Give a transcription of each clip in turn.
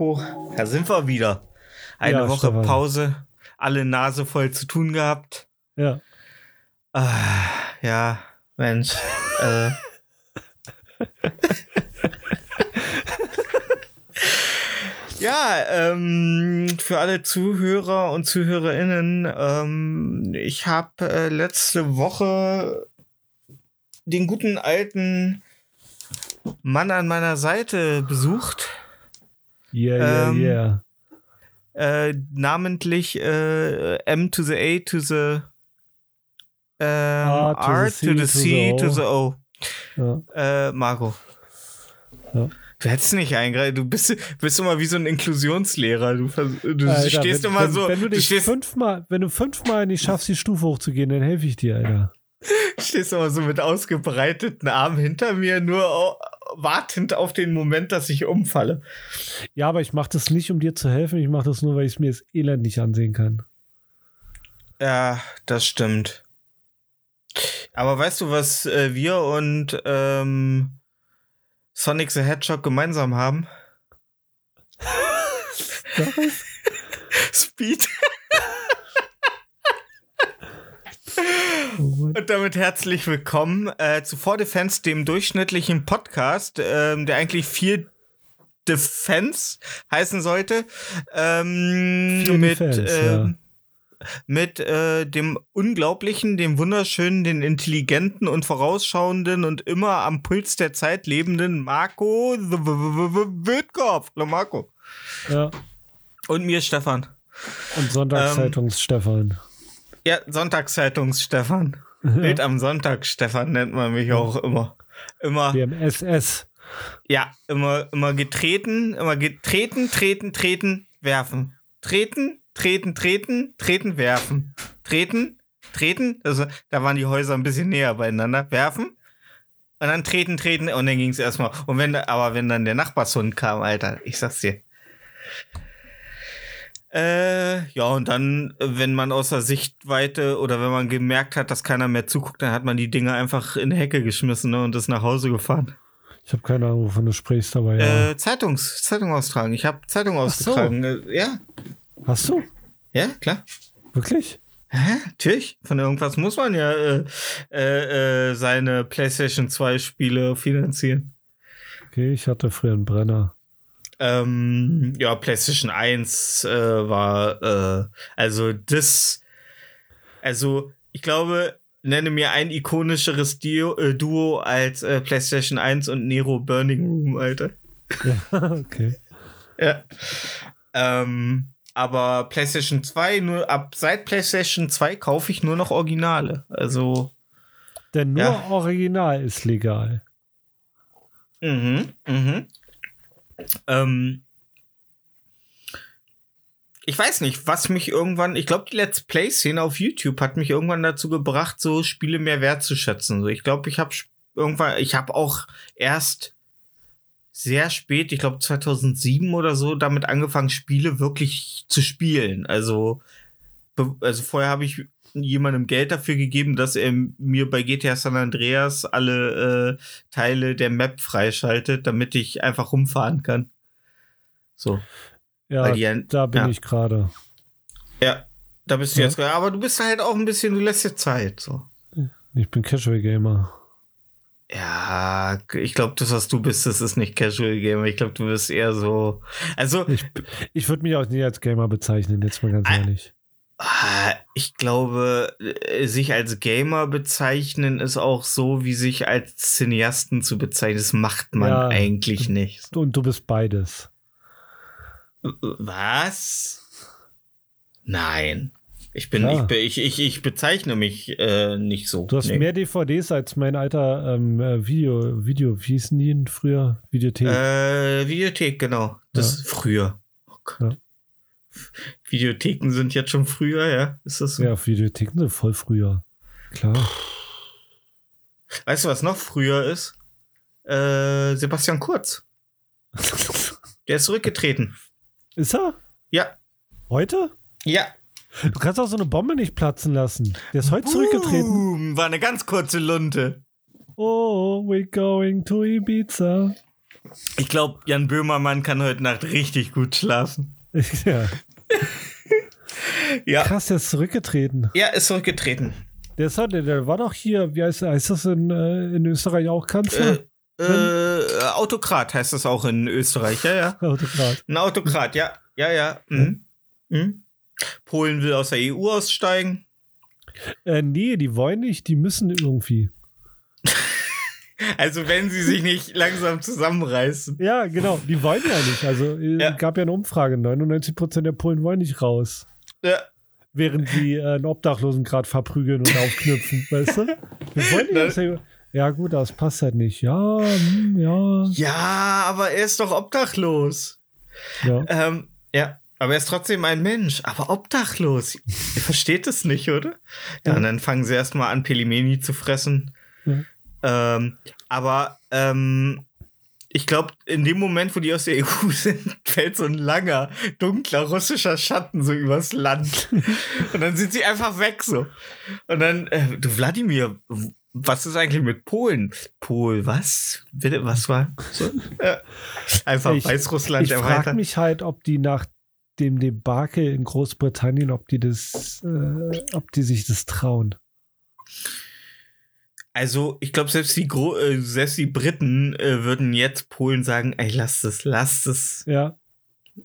Marco, da sind wir wieder. Eine Ja, Woche Stefan. Pause, alle Nase voll zu tun gehabt. Ja. Ah, ja, Mensch. äh. Ja, ähm, für alle Zuhörer und Zuhörerinnen, ähm, ich habe äh, letzte Woche den guten alten Mann an meiner Seite besucht. Yeah, yeah, Ähm, yeah. Äh, namentlich äh, M to the A to the ähm, A to the R C to the to C the to O. the O. Ja. Äh, Marco. Ja. Du hättest nicht eingreifen. Du bist, bist immer wie so ein Inklusionslehrer. Du, du Alter, stehst wenn, immer wenn, so. Wenn du, dich stehst, fünfmal, wenn du fünfmal nicht schaffst, die Stufe hochzugehen, dann helfe ich dir, Alter. stehst immer so mit ausgebreiteten Armen hinter mir, nur wartend auf den Moment, dass ich umfalle. Ja, aber ich mache das nicht, um dir zu helfen. Ich mache das nur, weil ich mir das Elend nicht ansehen kann. Ja, das stimmt. Aber weißt du, was äh, wir und ähm, Sonic the Hedgehog gemeinsam haben? Speed. Oh Mann. Und damit herzlich willkommen äh, zu For Defense, dem durchschnittlichen Podcast, ähm, der eigentlich vier Defense heißen sollte. Ähm, Vier mit Defense, ähm, mit äh, dem unglaublichen, dem wunderschönen, den intelligenten und vorausschauenden und immer am Puls der Zeit lebenden Marco the W- W- W- Wildkopf. Hallo Marco. Ja. Und mir Stefan. Und Sonntagszeitungs-Stefan. Ja, Sonntagszeitungs-Stefan. Bild am Sonntag, Stefan, nennt man mich auch immer. Immer, Wir SS. ja, immer, immer getreten, immer getreten, treten, treten, werfen. Treten, treten, treten, treten, werfen. Treten, treten, also da waren die Häuser ein bisschen näher beieinander. Werfen. Und dann treten, treten, und dann ging es erstmal. Und wenn, aber wenn dann der Nachbarshund kam, Alter, ich sag's dir. Äh, ja, und dann, äh, wenn man außer Sichtweite oder wenn man gemerkt hat, dass keiner mehr zuguckt, dann hat man die Dinge einfach in die Hecke geschmissen ne, und ist nach Hause gefahren. Ich habe keine Ahnung, wovon du sprichst, aber ja. Äh, Zeitungs, Zeitung austragen. Ich habe Zeitung so. ausgetragen. Äh, ja, Hast du? ja, klar. Wirklich? Hä? Natürlich. Von irgendwas muss man ja äh, äh, äh, seine PlayStation 2 Spiele finanzieren. Okay, ich hatte früher einen Brenner. Ähm, ja, PlayStation 1 äh, war, äh, also das, also ich glaube, nenne mir ein ikonischeres Dio, äh, Duo als äh, PlayStation 1 und Nero Burning Room, Alter. Ja, okay. Ja. Ähm, aber PlayStation 2, nur ab seit PlayStation 2 kaufe ich nur noch Originale. Also, Denn nur Ja. Original ist legal. mhm, mhm. Ähm, ich weiß nicht, was mich irgendwann, ich glaube, die Let's Play-Szene auf YouTube hat mich irgendwann dazu gebracht, so Spiele mehr wertzuschätzen. So, ich glaube, ich habe irgendwann, ich habe auch erst sehr spät, ich glaube 2007 oder so, damit angefangen, Spiele wirklich zu spielen. Also also vorher habe ich jemandem Geld dafür gegeben, dass er mir bei GTA San Andreas alle äh, Teile der Map freischaltet, damit ich einfach rumfahren kann. So. Ja, die da bin ja. ich gerade. Ja, da bist du Ja. jetzt gerade. Aber du bist halt auch ein bisschen, du lässt dir Zeit. So. Ich bin Casual Gamer. Ja, ich glaube, das, was du bist, das ist nicht Casual Gamer. Ich glaube, du bist eher so. Also, Ich, ich würde mich auch nie als Gamer bezeichnen, jetzt mal ganz ehrlich. Ah, ich glaube, äh, sich als Gamer bezeichnen ist auch so, wie sich als Cineasten zu bezeichnen. Das macht man Ja. eigentlich nicht. Und du bist beides. Was? Nein. Ich bin, Ja. ich, ich, ich, ich bezeichne mich äh, nicht so. Du hast Nee. mehr DVDs als mein alter ähm, äh, Video, Video, wie hießen die denn früher? Videothek. Äh, Videothek, genau. Das ist früher. Oh Gott. Videotheken sind jetzt schon früher, ja? Ist das so? ja, Videotheken sind voll früher. Klar. Weißt du, was noch früher ist? Äh, Sebastian Kurz. Der ist zurückgetreten. Ist er? Ja. Heute? Ja. Du kannst auch so eine Bombe nicht platzen lassen. Der ist heute zurückgetreten. Boom, war eine ganz kurze Lunte. Oh, we're going to Ibiza. Ich glaube, Jan Böhmermann kann heute Nacht richtig gut schlafen. ja. Ja. Krass, der ist zurückgetreten. Ja, ist zurückgetreten. Der, ist, halt- der, der war doch hier, wie heißt, heißt das in, äh, in Österreich auch Kanzler? Äh, äh, Autokrat heißt das auch in Österreich, ja, ja. Autokrat. Ein Autokrat, ja. Ja, ja. Mhm. Mhm. Polen will aus der EU aussteigen. Äh, nee, die wollen nicht, die müssen irgendwie. Also wenn sie sich nicht langsam zusammenreißen. Ja, genau, die wollen ja nicht. Also äh, Ja. gab ja eine Umfrage, 99% der Polen wollen nicht raus. Ja. Während sie äh, einen Obdachlosen gerade verprügeln und aufknüpfen, weißt du? Wir wollen nicht. EU. Ja, gut, das passt halt nicht. Ja, hm, ja, Ja, aber er ist doch obdachlos. ja. Ähm, ja, aber er ist trotzdem ein Mensch, aber obdachlos. Ihr versteht es nicht, oder? Ja, Ja. und dann fangen sie erstmal an, Pelimeni zu fressen. Ja. Ähm, aber ähm, ich glaube, in dem Moment, wo die aus der EU sind, fällt so ein langer, dunkler russischer Schatten so übers Land. und dann sind sie einfach weg so. Und dann, äh, du Wladimir, was ist eigentlich mit Polen? Pol, was? Bitte, was war? So? Äh, einfach Ich- Weißrussland Ich frage erweitert. mich halt, ob die nach dem Debakel in Großbritannien, ob die das, äh, ob die sich das trauen. Also, ich glaube, selbst die Gro äh, selbst die Briten äh, würden jetzt Polen sagen, ey, lasst es, lasst es, Ja,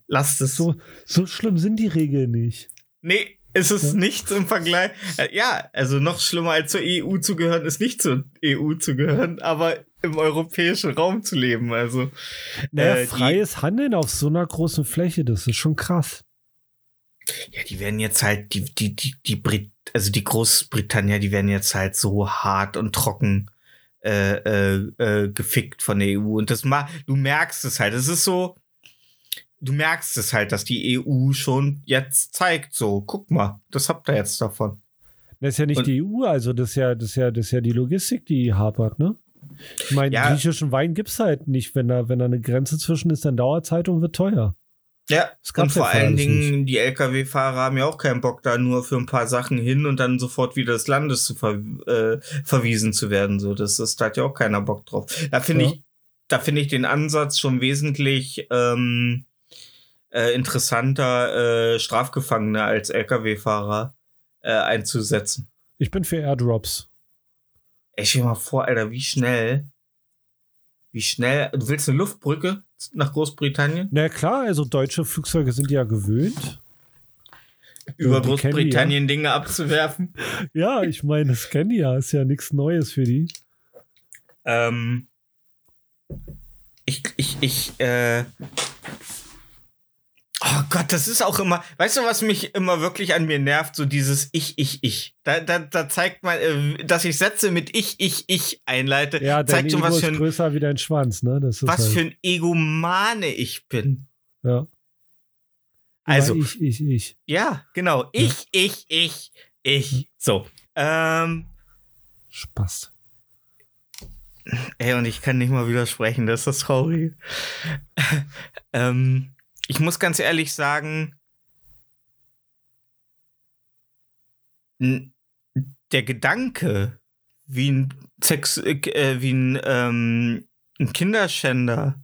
lasst es. so, so schlimm sind die Regeln nicht. Nee, ist es Ja. nichts im Vergleich. Äh, ja, also noch schlimmer als zur EU zu gehören, ist nicht zur EU zu gehören, aber im europäischen Raum zu leben. Also, Naja, äh, freies Handeln auf so einer großen Fläche, das ist schon krass. Ja, die werden jetzt halt, die, die, die, die Brit, also die Großbritannier, die werden jetzt halt so hart und trocken äh, äh, äh, gefickt von der EU. Und das ma du merkst es halt. Es ist so, du merkst es halt, dass die EU schon jetzt zeigt, so, guck mal, das habt ihr jetzt davon. Das ist ja nicht Und- die EU, also das ist ja, das ist ja, das ist ja die Logistik, die hapert, ne? Ich meine, Ja. griechischen Wein gibt's halt nicht. Wenn da, wenn da eine Grenze zwischen ist, dann dauert Zeit und wird teuer. Ja, Das und vor allen Dingen, die Lkw-Fahrer haben ja auch keinen Bock, da nur für ein paar Sachen hin und dann sofort wieder des Landes zu ver äh, verwiesen zu werden. So, das ist, da hat ja auch keiner Bock drauf. Da finde Ja. ich, da finde ich den Ansatz schon wesentlich ähm, äh, interessanter, äh, Strafgefangene als Lkw-Fahrer äh, einzusetzen. Ich bin für Airdrops. Ey, stell mal vor, Alter, wie schnell, wie schnell, du willst eine Luftbrücke nach Großbritannien? Na klar, also deutsche Flugzeuge sind ja gewöhnt. Über die Großbritannien Dinge abzuwerfen? Ja, ich meine, das kennen die ja, ist ja nichts Neues für die. Ähm, ich, ich, ich, äh. Oh Gott, das ist auch immer, weißt du, was mich immer wirklich an mir nervt? So dieses Ich, Ich, Ich. Da, da, da zeigt man, äh, dass ich Sätze mit Ich, Ich, Ich einleite, Ja, dein zeigt schon, Ego was ist für ein, größer wie dein Schwanz, ne? Das ist was halt, für ein Egomane ich bin. ja. Also, Ja, ich, ich, ich. ja, genau. Ich, ich, ich, ich. So. Ähm, Spaß. Ey, und ich kann nicht mal widersprechen, das ist das Traurige. ähm, ich muss ganz ehrlich sagen, der Gedanke, wie ein, Sex, äh, wie ein, ähm, ein Kinderschänder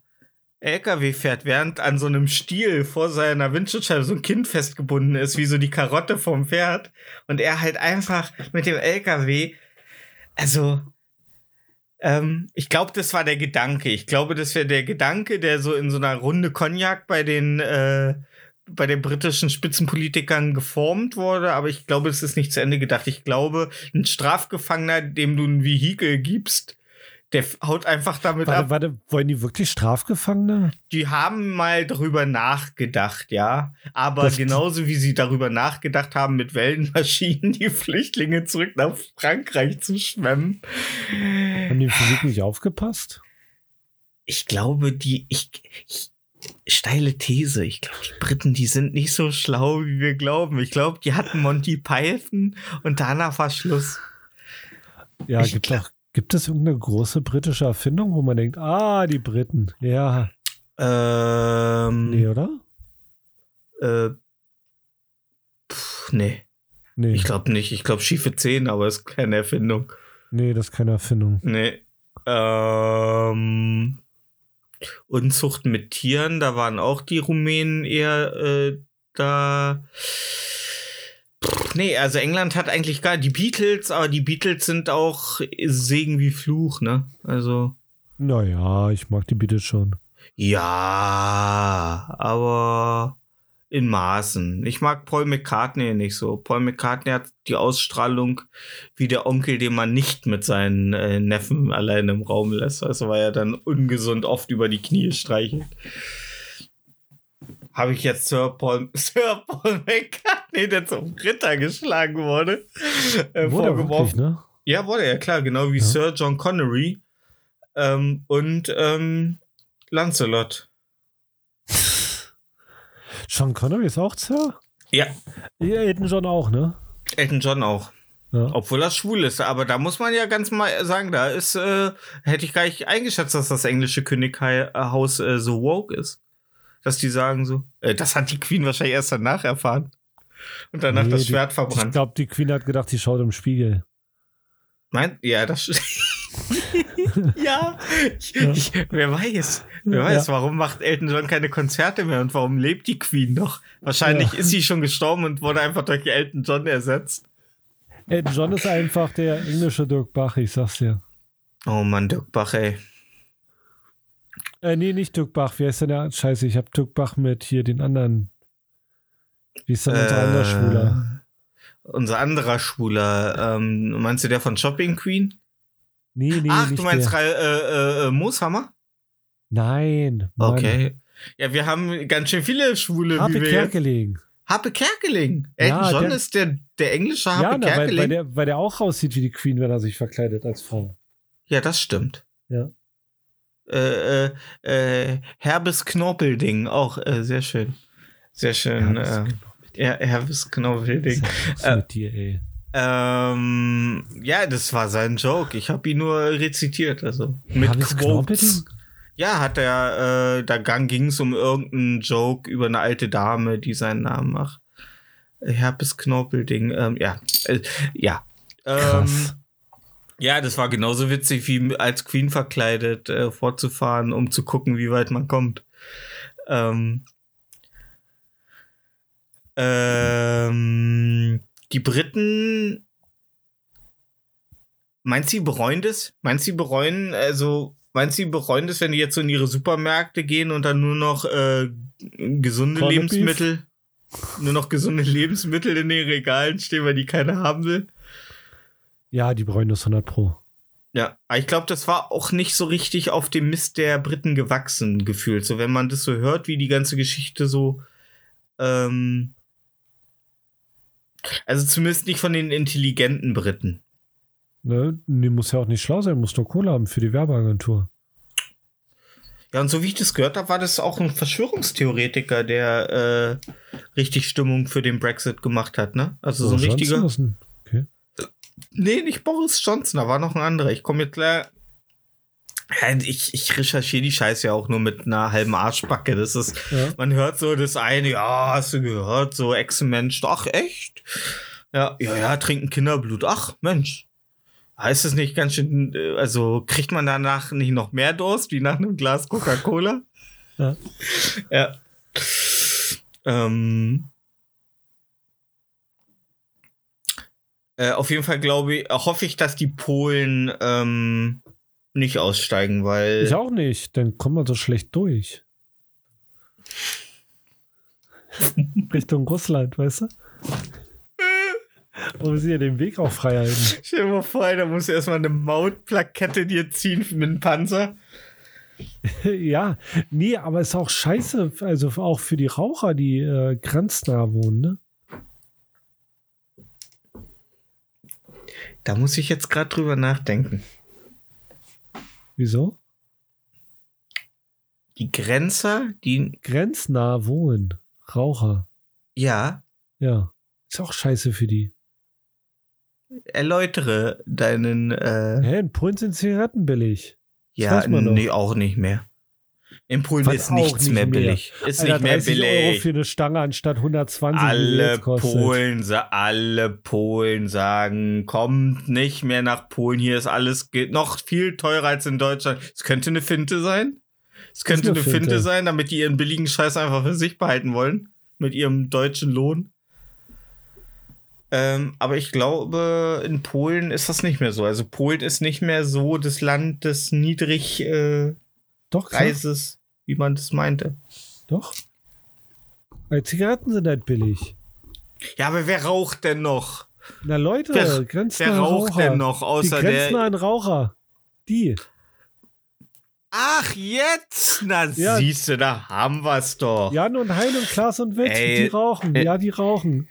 LKW fährt, während an so einem Stiel vor seiner Windschutzscheibe so ein Kind festgebunden ist, wie so die Karotte vom Pferd. Und er halt einfach mit dem LKW, also, ähm, ich glaube, das war der Gedanke. Ich glaube, das wäre der Gedanke, der so in so einer Runde Cognac bei den, äh, bei den britischen Spitzenpolitikern geformt wurde, aber ich glaube, es ist nicht zu Ende gedacht. Ich glaube, ein Strafgefangener, dem du ein Vehikel gibst, der haut einfach damit Warte, ab. warte, wollen die wirklich Strafgefangene? Die haben mal darüber nachgedacht, ja. Aber Das- genauso wie sie darüber nachgedacht haben, mit Wellenmaschinen die Flüchtlinge zurück nach Frankreich zu schwemmen. Haben die Physik nicht aufgepasst? Ich glaube, die, ich, ich steile These. Ich glaube, die Briten, die sind nicht so schlau, wie wir glauben. Ich glaube, die hatten Monty Python und danach war Schluss. Ja, Ich gibt, glaub- auch, gibt es irgendeine große britische Erfindung, wo man denkt, ah, die Briten. Ja, Ähm, nee, oder? äh, pff, nee, Nee, ich glaube nicht. Ich glaube, schiefe Zähne, aber ist keine Erfindung. nee, das ist keine Erfindung. Nee. Ähm, Unzucht mit Tieren, da waren auch die Rumänen eher äh, da. Nee, also England hat eigentlich gar die Beatles, aber die Beatles sind auch Segen wie Fluch, ne? Also. Naja, ich mag die Beatles schon. Ja, aber in Maßen. Ich mag Paul McCartney nicht so. Paul McCartney hat die Ausstrahlung wie der Onkel, den man nicht mit seinen äh, Neffen allein im Raum lässt. Also weil er dann ungesund oft über die Knie streichelt. Habe ich jetzt Sir Paul, Sir Paul McCartney, der zum Ritter geschlagen wurde, äh, Wurde wirklich, ne? Ja, wurde er, klar, genau wie Ja. Sir John Connery ähm, und ähm, Lancelot. Sean Connery ist auch Sir? Ja, Ja, Elton John auch, ne? Elton John auch. Ja. Obwohl er schwul ist. Aber da muss man ja ganz mal sagen, da ist, äh, hätte ich gar nicht eingeschätzt, dass das englische Könighaus äh, so woke ist. Dass die sagen so, äh, das hat die Queen wahrscheinlich erst danach erfahren. Und danach Nee, das die- Schwert Ich verbrannt. glaube, die Queen hat gedacht, die schaut im Spiegel. Meint? Ja, das. ja, ich, Ja. Ich, wer weiß. Wer Ja. weiß, warum macht Elton John keine Konzerte mehr und warum lebt die Queen noch? Wahrscheinlich Ja. ist sie schon gestorben und wurde einfach durch Elton John ersetzt. Elton John ist einfach der englische Dirk Bach, ich sag's dir. Oh Mann, Dirk Bach, ey. Äh, nee, nicht Dirk Bach. Wer ist denn der? Scheiße, ich hab Dirk Bach mit hier den anderen. Wie ist denn unser Äh, anderer Schwuler? Unser anderer Schwuler. Ähm, meinst du der von Shopping Queen? Nee, nee, Ach, du meinst der. Ra- äh, äh, Mooshammer? Nein. Mann. Okay. Ja, wir haben ganz schön viele Schwule, Harpe. Kerkeling. Happe Kerkeling. Elton Ja, John der- ist der, der englische Ja, Happe na, weil, Kerkeling. weil, der, weil der auch aussieht wie die Queen, wenn er sich verkleidet als Frau. Ja, das stimmt. Ja. Äh, äh, äh, Herbes Knorpelding, auch äh, sehr schön. Sehr schön. Ja, äh, ja, Herbes. Was Äh, mit dir, ey? Ähm, ja, das war sein Joke. Ich habe ihn nur rezitiert, also mit Herbes Quotes. Ja, hat er, äh, da ging es um irgendeinen Joke über eine alte Dame, die seinen Namen macht. Herbes Knorpelding, ähm, ja, äh, ja. Ähm, ja, das war genauso witzig wie als Queen verkleidet äh, fortzufahren, um zu gucken, wie weit man kommt. Ähm, ähm, die Briten, meinst du, sie bereuen das? Meinst du, sie bereuen, also, meinst du, sie bereuen das, wenn die jetzt so in ihre Supermärkte gehen und dann nur noch äh, gesunde Corned Lebensmittel, nur noch gesunde Lebensmittel in den Regalen stehen, weil die keiner haben will? Ja, die bereuen das 100 Pro. Ja, aber ich glaube, das war auch nicht so richtig auf dem Mist der Briten gewachsen gefühlt. So, wenn man das so hört, wie die ganze Geschichte so. Ähm, also zumindest nicht von den intelligenten Briten. Ne? Nee, muss ja auch nicht schlau sein, muss nur Kohle haben für die Werbeagentur. Ja, und so wie ich das gehört habe, war das auch ein Verschwörungstheoretiker, der äh, richtig Stimmung für den Brexit gemacht hat, ne? Also so ein Boris richtiger. Johnson Okay. Nee, nicht Boris Johnson, da war noch ein anderer. Ich komme jetzt Ich, ich recherchiere die Scheiße ja auch nur mit einer halben Arschbacke. Das ist, Ja. man hört so das eine, ja, hast du gehört, so Ex-Mensch, ach echt? Ja, ja, ja, trinken Kinderblut. Ach, Mensch. Heißt es nicht ganz schön, äh, also kriegt man danach nicht noch mehr Durst wie nach einem Glas Coca-Cola? Ja. Ja. Ähm, äh, auf jeden Fall glaube ich, hoffe ich, dass die Polen ähm, nicht aussteigen, weil. Ich auch nicht, dann kommt man so schlecht durch. Richtung Russland, weißt du? Und wir sind ja den Weg auch frei halten. Stell dir mal vor, da musst du erstmal eine Mautplakette dir ziehen mit einem Panzer. ja, nee, aber ist auch scheiße, also auch für die Raucher, die äh, grenznah wohnen, ne? Da muss ich jetzt gerade drüber nachdenken. Wieso? Die Grenzer, die. Grenznah wohnen. Raucher. Ja, Ja. Ist auch scheiße für die. erläutere deinen. Äh, Hä, in Polen sind Zigaretten billig. ja, nee, auch nicht mehr. In Polen Was ist nichts nicht mehr mehr. billig. Ist Alter, nicht mehr 30 Euro billig. für eine Stange anstatt 120, wie sie alle. Polen, alle Polen sagen, kommt nicht mehr nach Polen. Hier ist alles noch viel teurer als in Deutschland. Es könnte eine Finte sein. Es könnte eine Finte. Finte. sein, damit die ihren billigen Scheiß einfach für sich behalten wollen. Mit ihrem deutschen Lohn. Ähm, aber ich glaube, in Polen ist das nicht mehr so. Also Polen ist nicht mehr so das Land des Niedrigpreises, äh, Doch, Preises, wie man das meinte. doch. Weil Zigaretten sind halt billig. Ja, aber wer raucht denn noch? Na Leute, Wer- grenznahe Wer raucht Raucher. denn noch Die außer der grenznahen Raucher. Die. Ach, jetzt? Na, Ja. siehst du, da haben wir's doch. Jan und Hein und Klaas und Witt, Ey, die rauchen. äh, ja, die rauchen.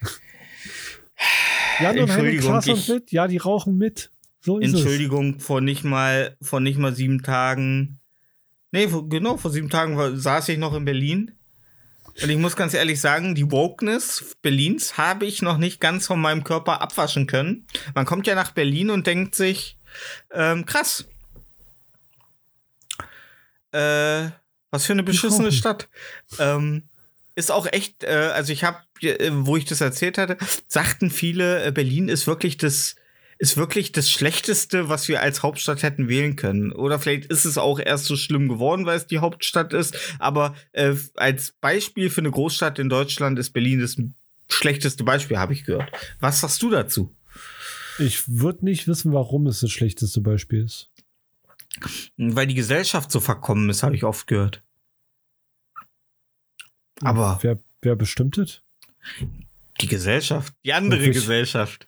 Jan und Hein und Klaas und Witt, ja, die rauchen mit. So ist Entschuldigung, vor nicht mal, vor nicht mal sieben Tagen. Nee, genau, vor sieben Tagen war, saß ich noch in Berlin. Und ich muss ganz ehrlich sagen, die Wokeness Berlins habe ich noch nicht ganz von meinem Körper abwaschen können. Man kommt ja nach Berlin und denkt sich, ähm, krass. Äh, was für eine beschissene. Stadt. Ähm, ist auch echt, äh, also ich habe, äh, wo ich das erzählt hatte, sagten viele, äh, Berlin ist wirklich das, ist wirklich das Schlechteste, was wir als Hauptstadt hätten wählen können. Oder vielleicht ist es auch erst so schlimm geworden, weil es die Hauptstadt ist. Aber äh, als Beispiel für eine Großstadt in Deutschland ist Berlin das schlechteste Beispiel, habe ich gehört. Was sagst du dazu? es. Ich würde nicht wissen, warum es das schlechteste Beispiel ist. Weil die Gesellschaft so verkommen ist, habe ich oft gehört. Aber Wer, wer bestimmt das? die Gesellschaft, die andere? Gesellschaft.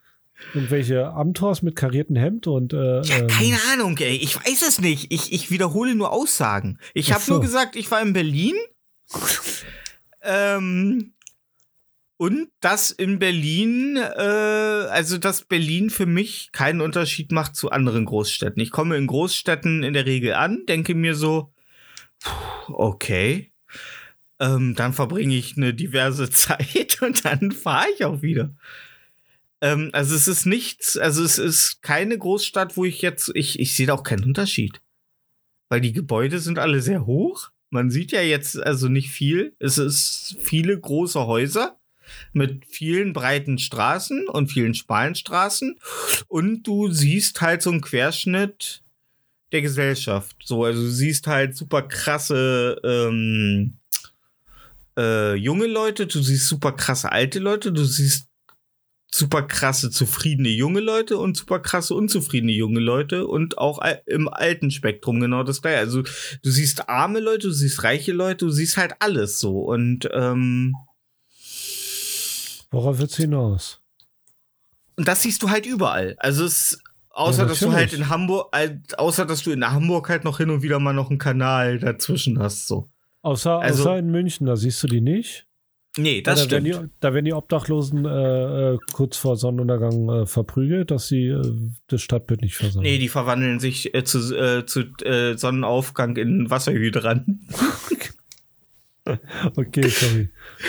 Irgendwelche Amtors mit kariertem Hemd und äh, ähm, Keine Ahnung, ey. Ich weiß es nicht. Ich, ich wiederhole nur Aussagen. Ich habe so. nur gesagt, ich war in Berlin. ähm, und dass in Berlin, äh, also dass Berlin für mich keinen Unterschied macht zu anderen Großstädten. Ich komme in Großstädten in der Regel an, denke mir so, okay. Ähm, dann verbringe ich eine diverse Zeit und dann fahre ich auch wieder. Ähm, also es ist nichts, also es ist keine Großstadt, wo ich jetzt, ich, ich sehe da auch keinen Unterschied. Weil die Gebäude sind alle sehr hoch. Man sieht ja jetzt also nicht viel. Es ist viele große Häuser mit vielen breiten Straßen und vielen schmalen Straßen. Und du siehst halt so einen Querschnitt der Gesellschaft. So, also du siehst halt super krasse ähm, äh, junge Leute, du siehst super krasse alte Leute, du siehst super krasse zufriedene junge Leute und super krasse unzufriedene junge Leute und auch im alten Spektrum genau das gleiche. Also du siehst arme Leute, du siehst reiche Leute, du siehst halt alles so und ähm, worauf wird's hinaus? und das siehst du halt überall. Also es außer Ja, dass du halt in Hamburg, halt, außer dass du in Hamburg halt noch hin und wieder mal noch einen Kanal dazwischen hast so. Außer, Also- außer in München, da siehst du die nicht. Nee, das da, werden stimmt. die, da werden die Obdachlosen äh, äh, kurz vor Sonnenuntergang äh, verprügelt, dass sie äh, das Stadtbild nicht versauen. Nee, die verwandeln sich äh, zu, äh, zu Sonnenaufgang in Wasserhydranten. Okay, sorry.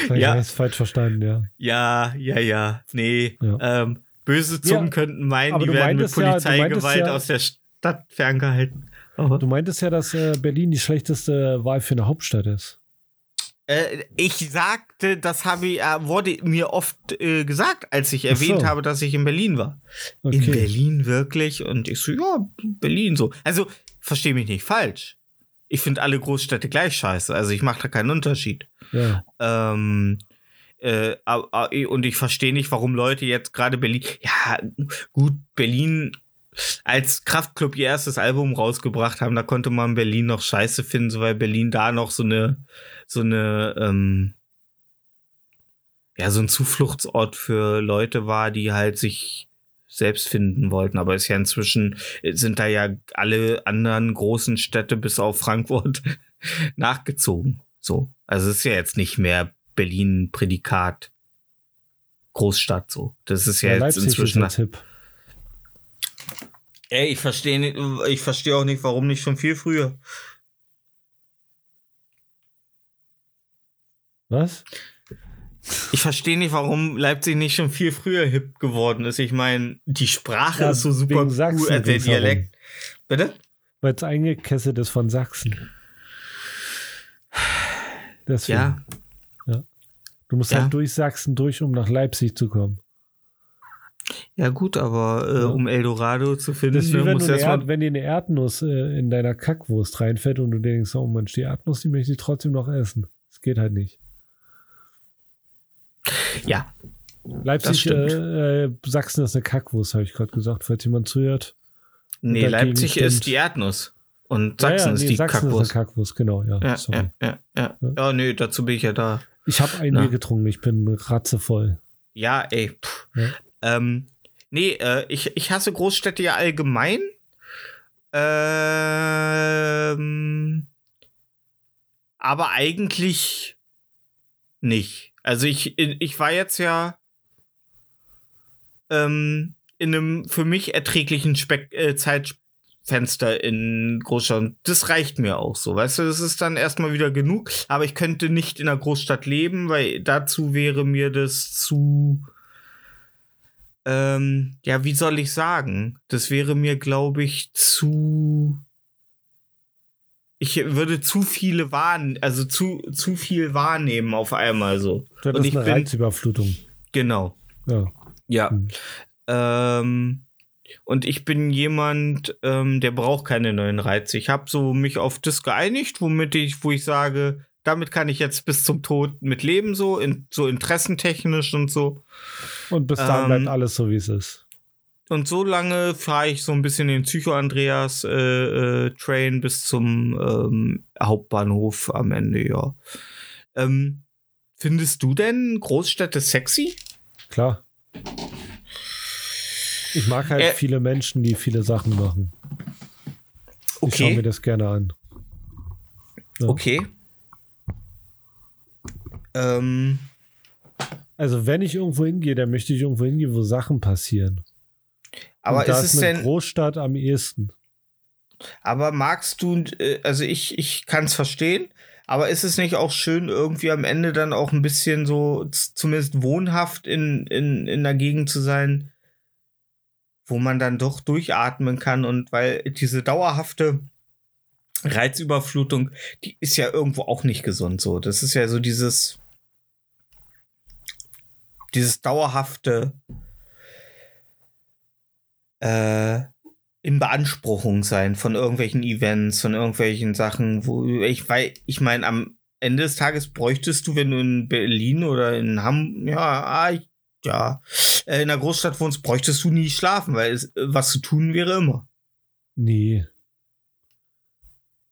Das Ja. ja. Ich falsch verstanden, ja. Ja, ja, ja. Nee. Ja. Ähm, böse Zungen Ja, könnten meinen, die werden mit ja- Polizeigewalt ja- aus der Stadt ferngehalten. Aber Du meintest ja, dass Berlin die schlechteste Wahl für eine Hauptstadt ist. Äh, ich sagte, das habe ich, äh, wurde mir oft äh, gesagt, als ich erwähnt so. habe, dass ich in Berlin war. Okay. In Berlin wirklich? Und ich so, ja, Berlin so. Also, verstehe mich nicht falsch. Ich finde alle Großstädte gleich scheiße. Also, ich mache da keinen Unterschied. Ja. Ähm, äh, und ich verstehe nicht, warum Leute jetzt gerade Berlin. Ja, gut, Berlin, als Kraftklub ihr erstes Album rausgebracht haben, da konnte man Berlin noch scheiße finden, so weil Berlin da noch so eine, so eine, ähm, ja, so ein Zufluchtsort für Leute war, die halt sich selbst finden wollten. Aber ist ja inzwischen, sind da ja alle anderen großen Städte bis auf Frankfurt nachgezogen. So. Also es ist ja jetzt nicht mehr Berlin Prädikat Großstadt so. Das ist ja, Ja, jetzt Leipzig ist inzwischen. der Tipp. Ey, ich verstehe nicht, ich verstehe auch nicht, warum nicht schon viel früher. Was? Ich verstehe nicht, warum Leipzig nicht schon viel früher hip geworden ist. Ich meine, die Sprache Ja, ist so super cool, äh, der. Dialekt. Bitte? Weil es eingekesselt ist von Sachsen. Deswegen. Ja. Du musst Ja. halt durch Sachsen durch, um nach Leipzig zu kommen. Ja, gut, aber äh, Ja. um Eldorado zu finden, Das ist wie ne, wenn, du. Erd, wenn dir eine Erdnuss äh, in deiner Kackwurst reinfällt und du denkst, oh Mensch, die Erdnuss, die möchte ich trotzdem noch essen. Das geht halt nicht. Ja, Leipzig, äh, äh, Sachsen ist eine Kackwurst, habe ich gerade gesagt, falls jemand zuhört. nee, Leipzig stimmt. ist die Erdnuss. Und Sachsen ja, ja, ist nee, die Sachsen Kackwurst. ist eine Kackwurst, genau, ja. ja, sorry. ja, ja, ja. Ja. Nee, dazu bin ich ja da. Ich habe ein. Bier getrunken, ich bin ratzevoll. Ja, ey. Ja. Ähm, nee, äh, ich, ich hasse Großstädte ja allgemein. Ähm, aber eigentlich nicht. Also ich, ich war jetzt ja ähm, in einem für mich erträglichen Speck, äh, Zeitfenster in Großstadt. Das reicht mir auch so. Weißt du, das ist dann erstmal wieder genug. Aber ich könnte nicht in einer Großstadt leben, weil dazu wäre mir das zu. Ähm, ja, wie soll ich sagen? Das wäre mir, glaube ich, zu. Ich würde zu viele wahrnehmen, also zu, zu viel wahrnehmen auf einmal so. Das Und ist ich eine bin- Reizüberflutung. Genau. Ja. Ja. Hm. Ähm, und ich bin jemand, ähm, der braucht keine neuen Reize. Ich habe so mich auf das geeinigt, womit ich, wo ich sage, damit kann ich jetzt bis zum Tod mit leben, so, in, so interessentechnisch und so. Und bis dahin Ähm, bleibt alles so, wie es ist. Und so lange fahre ich so ein bisschen den Psycho-Andreas-Train bis zum ähm, Hauptbahnhof am Ende, ja. Ähm, findest du denn Großstädte sexy? Klar. Ich mag halt Äh, viele Menschen, die viele Sachen machen. Ich schaue mir Okay, das gerne an. Ja. okay. Ähm, Also, wenn ich irgendwo hingehe, dann möchte ich irgendwo hingehen, wo Sachen passieren. Aber Und da ist es ist eine denn, Großstadt am ehesten. aber magst du, äh, also ich, ich kann es verstehen, aber ist es nicht auch schön, irgendwie am Ende dann auch ein bisschen so, zumindest wohnhaft in, in, in der Gegend zu sein, wo man dann doch durchatmen kann und weil diese dauerhafte Reizüberflutung, die ist ja irgendwo auch nicht gesund so. Das ist ja so dieses, dieses dauerhafte, äh, in Beanspruchung sein von irgendwelchen Events, von irgendwelchen Sachen, wo ich, weil ich meine, am Ende des Tages bräuchtest du, wenn du in Berlin oder in Hamburg, ja, ah, ja, äh, in einer Großstadt wohnst, bräuchtest du nie schlafen, weil es, äh, was zu tun wäre immer. Nee.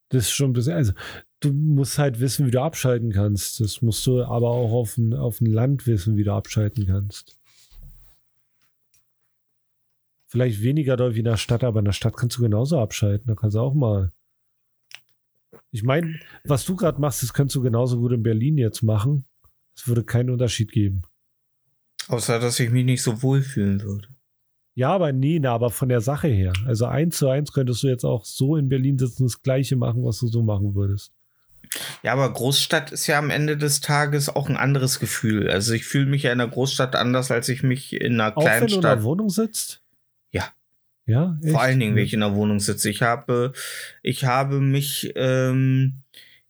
Das ist schon ein bisschen. Also, du musst halt wissen, wie du abschalten kannst. Das musst du aber auch auf dem, auf dem Land wissen, wie du abschalten kannst. Vielleicht weniger doll wie in der Stadt, aber in der Stadt kannst du genauso abschalten. Da kannst du auch mal. Ich meine, was du gerade machst, das könntest du genauso gut in Berlin jetzt machen. Es würde keinen Unterschied geben. Außer, dass ich mich nicht so wohl fühlen würde. Ja, aber nee, na, aber von der Sache her. Also eins zu eins könntest du jetzt auch so in Berlin sitzen, das Gleiche machen, was du so machen würdest. Ja, aber Großstadt ist ja am Ende des Tages auch ein anderes Gefühl. Also ich fühle mich ja in einer Großstadt anders, als ich mich in einer Auch kleinen wenn du in der Stadt. Wohnung sitzt? Ja. Echt? Vor allen Dingen, wenn ich in der Wohnung sitze. Ich habe, ich habe mich ähm,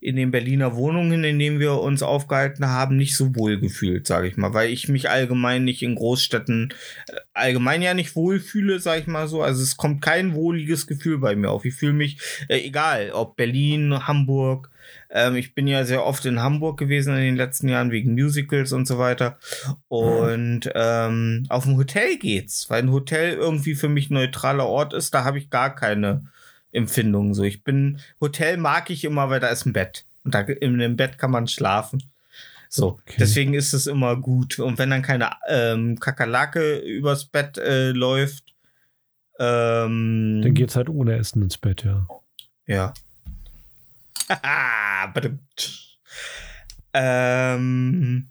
in den Berliner Wohnungen, in denen wir uns aufgehalten haben, nicht so wohl gefühlt, sage ich mal, weil ich mich allgemein nicht in Großstädten äh, allgemein ja nicht wohlfühle, sage ich mal so. Also es kommt kein wohliges Gefühl bei mir auf. Ich fühle mich äh, egal, ob Berlin, Hamburg. Ähm, ich bin ja sehr oft in Hamburg gewesen in den letzten Jahren wegen Musicals und so weiter. Und ähm, auf ein Hotel geht's, weil ein Hotel irgendwie für mich ein neutraler Ort ist. Da habe ich gar keine Empfindungen. So, ich bin Hotel mag ich immer, weil da ist ein Bett und da in dem Bett kann man schlafen. So, Okay. deswegen ist es immer gut. Und wenn dann keine ähm, Kakerlake übers Bett äh, läuft, ähm, Dann geht's halt ohne Essen ins Bett, ja. ja. Ähm,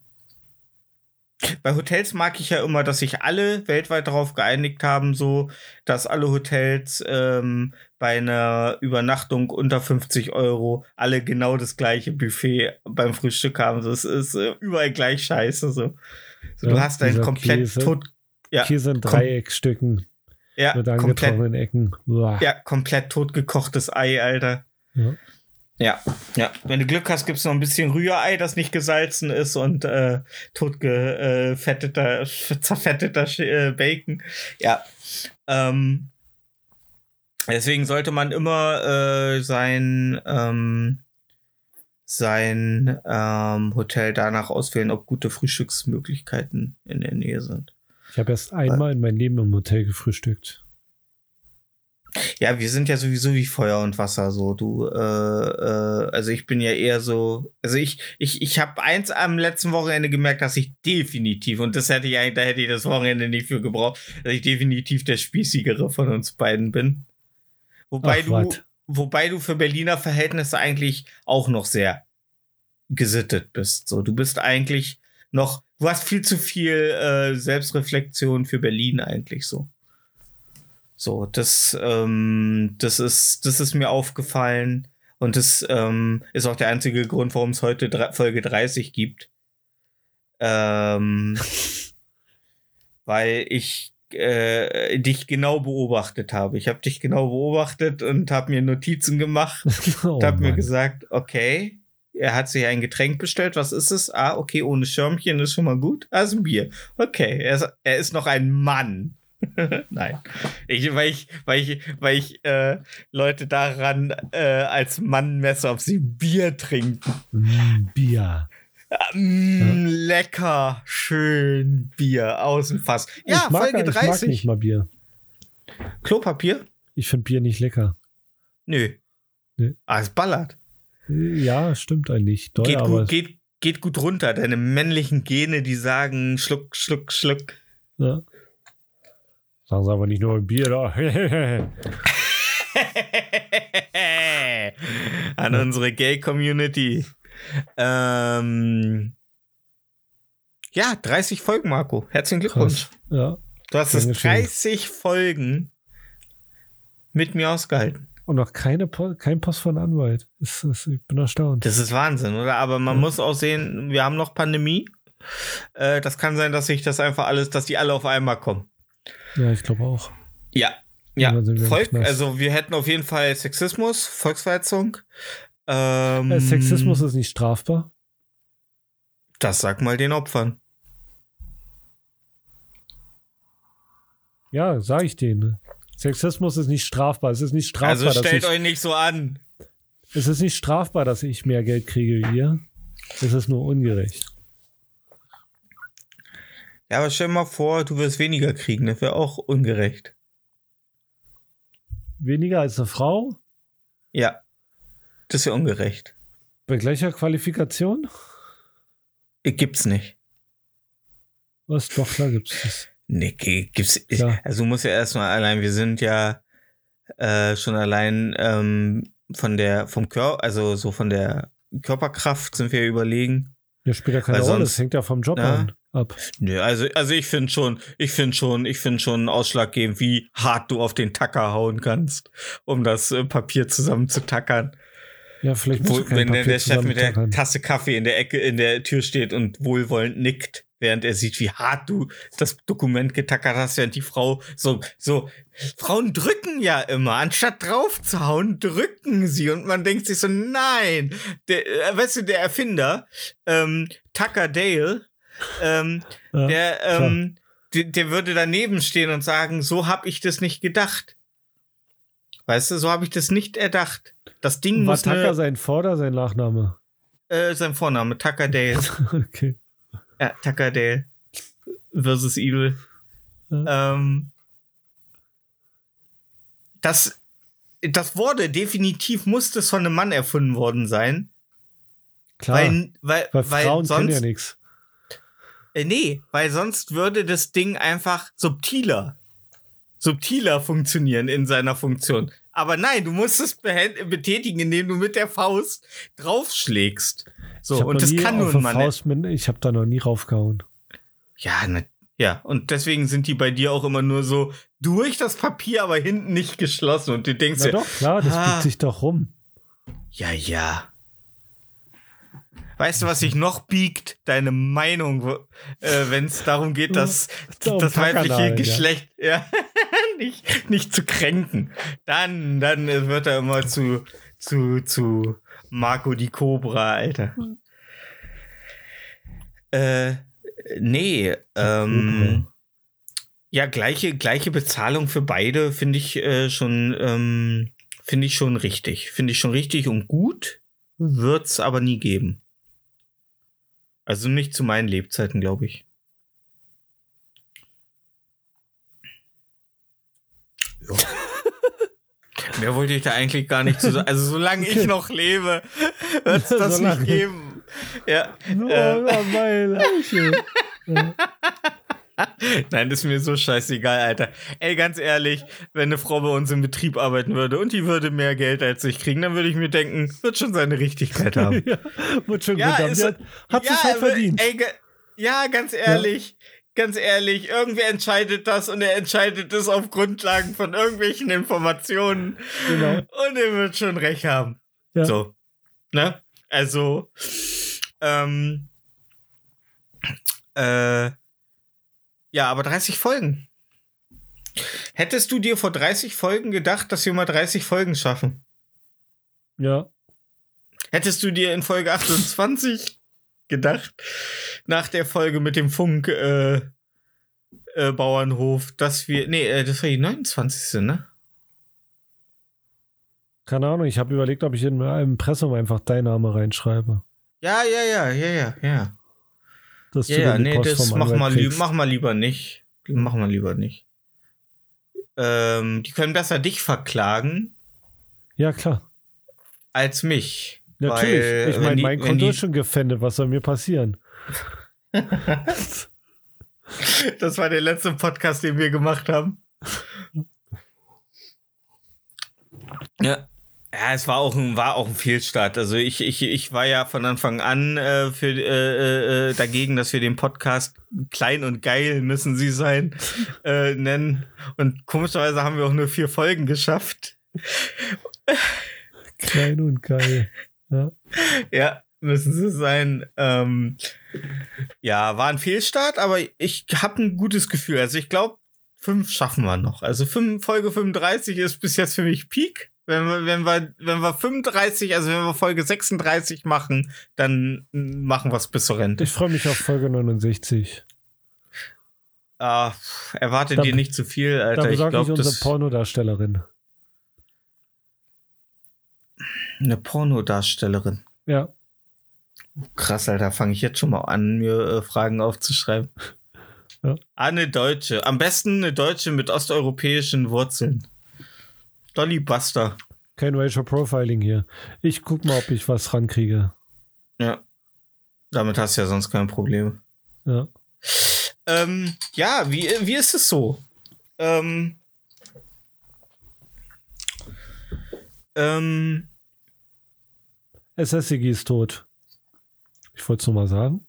bei Hotels mag ich ja immer, dass sich alle weltweit darauf geeinigt haben, so, dass alle Hotels ähm, bei einer Übernachtung unter 50 Euro alle genau das gleiche Buffet beim Frühstück haben. Es ist äh, überall gleich scheiße. So. So, du Ja, hast dein dieser komplett Käse. tot, Ja, Käse in. Dreieckstücken ja, mit komplett Ecken. Uah. Ja, komplett totgekochtes Ei, Alter. Ja. Ja, ja. Wenn du Glück hast, gibt's noch ein bisschen Rührei, das nicht gesalzen ist und äh, totgefetteter, zerfetteter Sch- äh, Bacon. Ja. Ähm, deswegen sollte man immer äh, sein, ähm, sein ähm, Hotel danach auswählen, ob gute Frühstücksmöglichkeiten in der Nähe sind. Ich habe erst einmal in meinem Leben im Hotel gefrühstückt. Ja, wir sind ja sowieso wie Feuer und Wasser so. Du, äh, äh, also ich bin ja eher so, also ich, ich, ich habe eins am letzten Wochenende gemerkt, dass ich definitiv und das hätte ich eigentlich, da hätte ich das Wochenende nicht für gebraucht, dass ich definitiv der spießigere von uns beiden bin. Wobei Ach, du, wat. wobei du für Berliner Verhältnisse eigentlich auch noch sehr gesittet bist. So, du bist eigentlich noch, du hast viel zu viel äh, Selbstreflexion für Berlin eigentlich so. So, das, ähm, das ist, das ist mir aufgefallen. Und das ähm, ist auch der einzige Grund, warum es heute Folge 30 gibt. Ähm, weil ich äh, dich genau beobachtet habe. Ich habe dich genau beobachtet und habe mir Notizen gemacht oh, und habe mir gesagt, okay, er hat sich ein Getränk bestellt. Was ist es? Ah, okay, ohne Schirmchen ist schon mal gut. Ist ein Bier. Okay, er ist, er ist noch ein Mann. Nein. Ich, weil ich, weil ich, weil ich äh, Leute daran äh, als Mann messe, ob sie Bier trinken. Mm, Bier. Mm, Lecker, schön Bier aus dem Fass. Ja, ich, mag, Folge ich mag 30. nicht mal Bier. Klopapier? Ich finde Bier nicht lecker. Nö. Nee. Ah, es ballert. Ja, stimmt eigentlich. Doll, Geht gut, geht, geht gut runter. Deine männlichen Gene, die sagen Schluck, Schluck, Schluck. ja. Sagen sie aber nicht nur Bier da. An unsere Gay-Community. Ähm, ja, 30 Folgen, Marco. Herzlichen Glückwunsch. Krass. Ja. Du hast es Dankeschön. 30 Folgen mit mir ausgehalten. Und noch keine Po- kein Post von Anwalt. Das, das, ich bin erstaunt. Das ist Wahnsinn, oder? Aber man Ja. muss auch sehen, wir haben noch Pandemie. Äh, das kann sein, dass sich das einfach alles, dass die alle auf einmal kommen. Ja, ich glaube auch. Ja. Ja, Volk, also wir hätten auf jeden Fall Sexismus, Volksverhetzung. Ähm, Äh, Sexismus ist nicht strafbar. Das sag mal den Opfern. Ja, sage ich denen. Sexismus ist nicht strafbar. Es ist nicht strafbar, Also stellt euch nicht so an. es ist nicht strafbar, dass ich mehr Geld kriege wie ihr. Es ist nur ungerecht. Ja, aber stell dir mal vor, du wirst weniger kriegen. Das wäre auch ungerecht. Weniger als eine Frau Ja. Das wäre ungerecht. bei gleicher Qualifikation? Äh, Gibt's nicht. Was? Doch, klar gibt's das. Nee, gibt's. Klar. Also du musst ja erstmal allein, wir sind ja äh, schon allein ähm, von der, vom Körper, also so von der Körperkraft sind wir überlegen. Ja, spielt ja keine Rolle. sonst- Das hängt ja vom Job Ja. an, ab. Nö, also, also ich finde schon, ich finde schon, ich finde schon ausschlaggebend, wie hart du auf den Tacker hauen kannst, um das äh, Papier zusammenzutackern. Ja, vielleicht Wo, wenn der, Papier der Chef mit der zusammentackern. Tasse Kaffee in der Ecke in der Tür steht und wohlwollend nickt, während er sieht, wie hart du das Dokument getackert hast, während die Frau so, so, Frauen drücken ja immer, anstatt draufzuhauen, drücken sie und man denkt sich so, nein, der, äh, weißt du, der Erfinder, ähm, Tucker Dale, ähm, Ja, der, ähm, der, der würde daneben stehen und sagen, so hab ich das nicht gedacht. Weißt du, so habe ich das nicht erdacht. Das Ding War muss Tucker sein Vor- oder sein Nachname? äh, sein Vorname, Tucker Dale. okay. Ja, Tucker Dale versus Evil. Ähm, das, das wurde definitiv, musste von einem Mann erfunden worden sein. Klar, Weil, weil, weil, weil Frauen können sonst, ja nichts. Äh, nee, weil sonst würde das Ding einfach subtiler, subtiler funktionieren in seiner Funktion. Aber nein, du musst es betätigen, indem du mit der Faust draufschlägst. So, und das kann nur Mann. Faust mit, ich habe da noch nie raufgehauen. Ja, ne, ja, und deswegen sind die bei dir auch immer nur so durch das Papier, aber hinten nicht geschlossen. Und du denkst Na dir, doch, klar, das Ah. biegt sich doch rum. ja, ja. Weißt du, was sich noch biegt? Deine Meinung, äh, wenn es darum geht, dass So, das weibliche. Geschlecht ja, nicht, nicht zu kränken. Dann, dann wird er immer zu, zu, zu Marco die Cobra, Alter. Äh, nee, ähm, ja, gleiche, gleiche Bezahlung für beide finde ich äh, schon, ähm, finde ich schon richtig. Finde ich schon richtig und gut. Wird's aber nie geben. Also nicht zu meinen Lebzeiten, glaube ich. Ja. Mehr wollte ich da eigentlich gar nicht zu sagen. Also solange ich noch lebe, wird es das Solange. nicht geben. Ja. Nur Äh. mein. Ja. Nein, das ist mir so scheißegal, Alter. Ey, ganz ehrlich, wenn eine Frau bei uns im Betrieb arbeiten würde und die würde mehr Geld als ich kriegen, dann würde ich mir denken, wird schon seine Richtigkeit haben. ja, wird schon Ja, haben. ist- Die hat, ja, es halt verdient. Ey, ja, ganz ehrlich, ganz ehrlich, irgendwer entscheidet das und er entscheidet es auf Grundlagen von irgendwelchen Informationen Genau. und er wird schon recht haben. Ja. So, ne? Also, ähm, äh, ja, aber 30 Folgen. Hättest du dir vor 30 Folgen gedacht, dass wir mal 30 Folgen schaffen? Ja. Hättest du dir in Folge 28 gedacht, nach der Folge mit dem Funk äh, äh, Bauernhof, dass wir. Nee, äh, das war die 29. ne? Keine Ahnung, ich habe überlegt, ob ich in im Impressum einfach deinen Name reinschreibe. Ja, ja, ja, ja, ja, ja. Dass Ja, du ja, nee, Post das vom mach mal, kriegst. mach mal lieber nicht. Mach mal lieber nicht. Ähm, die können besser dich verklagen Ja, klar. als mich. Natürlich. Weil, ich meine, die- mein Konto die- ist schon gefändet. Was soll mir passieren? Das war der letzte Podcast, den wir gemacht haben. Ja. Ja, es war auch ein, war auch ein Fehlstart. Also ich, ich, ich war ja von Anfang an äh, für, äh, äh, dagegen, dass wir den Podcast klein und geil müssen sie sein äh, nennen. Und komischerweise haben wir auch nur vier Folgen geschafft. Klein und geil. Ja. Ja, müssen sie sein. Ähm, ja, war ein Fehlstart, aber ich habe ein gutes Gefühl. Also ich glaube, fünf schaffen wir noch. Also fünf, Folge 35 ist bis jetzt für mich Peak. Wenn wir, wenn wir, wenn wir 35, also wenn wir Folge 36 machen, dann machen wir es bis zur Rente. Ich freue mich auf Folge 69. Ah, erwartet Da- dir nicht zu viel, Alter. Ich glaube, unsere das Pornodarstellerin. eine Pornodarstellerin. Ja. Krass, Alter, fange ich jetzt schon mal an, mir äh, Fragen aufzuschreiben. Ja. Ah, eine Deutsche. Am besten eine Deutsche mit osteuropäischen Wurzeln. Dolly Buster. Kein Racial Profiling hier. Ich guck mal, ob ich was rankriege. Ja. Damit hast du ja sonst kein Problem. Ja. Ähm, ja, wie, wie ist es so? Ähm, ähm, SSCG ist tot. Ich wollte es nur mal sagen.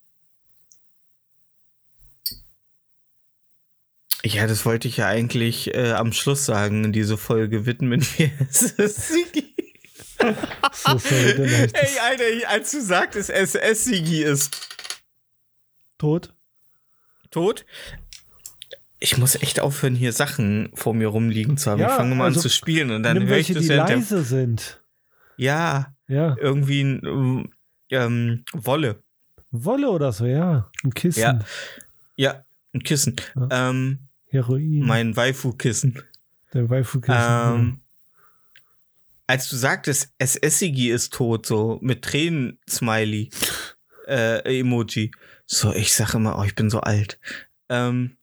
Ja, das wollte ich ja eigentlich äh, am Schluss sagen. Diese Folge widmen wir Sigi. So, Ey, Alter, als du sagtest, SS-Sigi ist tot. tot. Ich muss echt aufhören, hier Sachen vor mir rumliegen zu haben. Ja, ich fange mal also an zu spielen und dann Nimm höre ich welche, das die ja. leise sind. Ja, Ja. irgendwie ein ähm, Wolle. Wolle oder so, ja. Ein Kissen. Ja. Ja, ein Kissen. Ähm, Heroin. mein Waifu-Kissen. Der Waifu-Kissen. Ähm, als du sagtest, SSigi ist tot, so mit Tränen-Smiley, äh, Emoji. So, ich sage immer, oh, ich bin so alt. Ähm,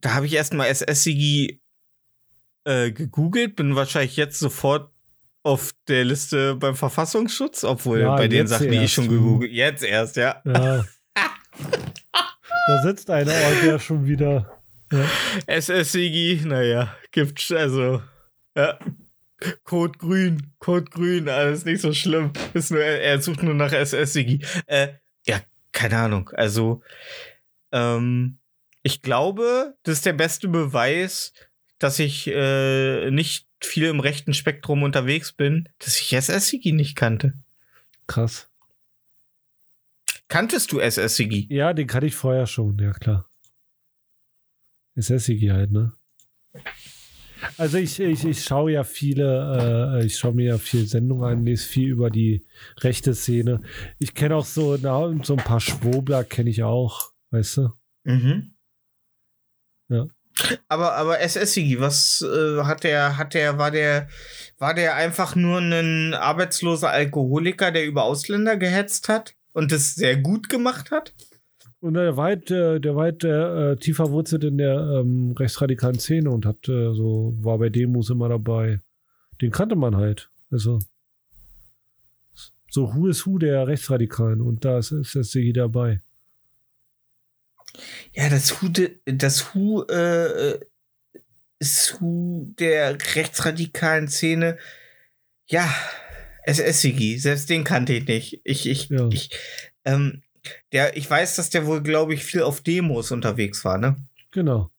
da habe ich erstmal SSigi äh, gegoogelt, bin wahrscheinlich jetzt sofort auf der Liste beim Verfassungsschutz, obwohl Ja, bei den Sachen, die ich schon gegoogelt, jetzt erst, ja. ja. da sitzt einer, oh, der schon wieder. Ja. SSigi, naja, gibt also ja. Code grün, Code grün, alles nicht so schlimm. Ist nur, er, sucht nur nach SSigi. Äh, ja, keine Ahnung. Also, ähm, ich glaube, das ist der beste Beweis, dass ich äh, nicht viel im rechten Spektrum unterwegs bin, dass ich SSigi nicht kannte. Krass. Kanntest du SSigi? Ja, den kannte ich vorher schon, ja klar. SSigi halt, ne? Also ich, ich, ich schaue ja viele, äh, ich schaue mir ja viel Sendungen an, lese viel über die rechte Szene. Ich kenne auch so, na, so ein paar Schwobler kenne ich auch, weißt du? Mhm. Ja. Aber, aber SSigi, was äh, hat der, hat der, war der, war der einfach nur ein arbeitsloser Alkoholiker, der über Ausländer gehetzt hat und das sehr gut gemacht hat? Und der war halt, äh, der war halt äh, tief verwurzelt in der ähm, rechtsradikalen Szene und hat äh, so, war bei Demos immer dabei. Den kannte man halt. Also so Who is Who der Rechtsradikalen und da ist SSigi dabei. Ja, das Hu, de, das Hu, äh, ist Hu der rechtsradikalen Szene. Ja, SSigi, selbst den kannte ich nicht. Ich, ich, Ja. ich, ähm, der, ich weiß, dass der wohl, glaube ich, viel auf Demos unterwegs war, ne? Genau.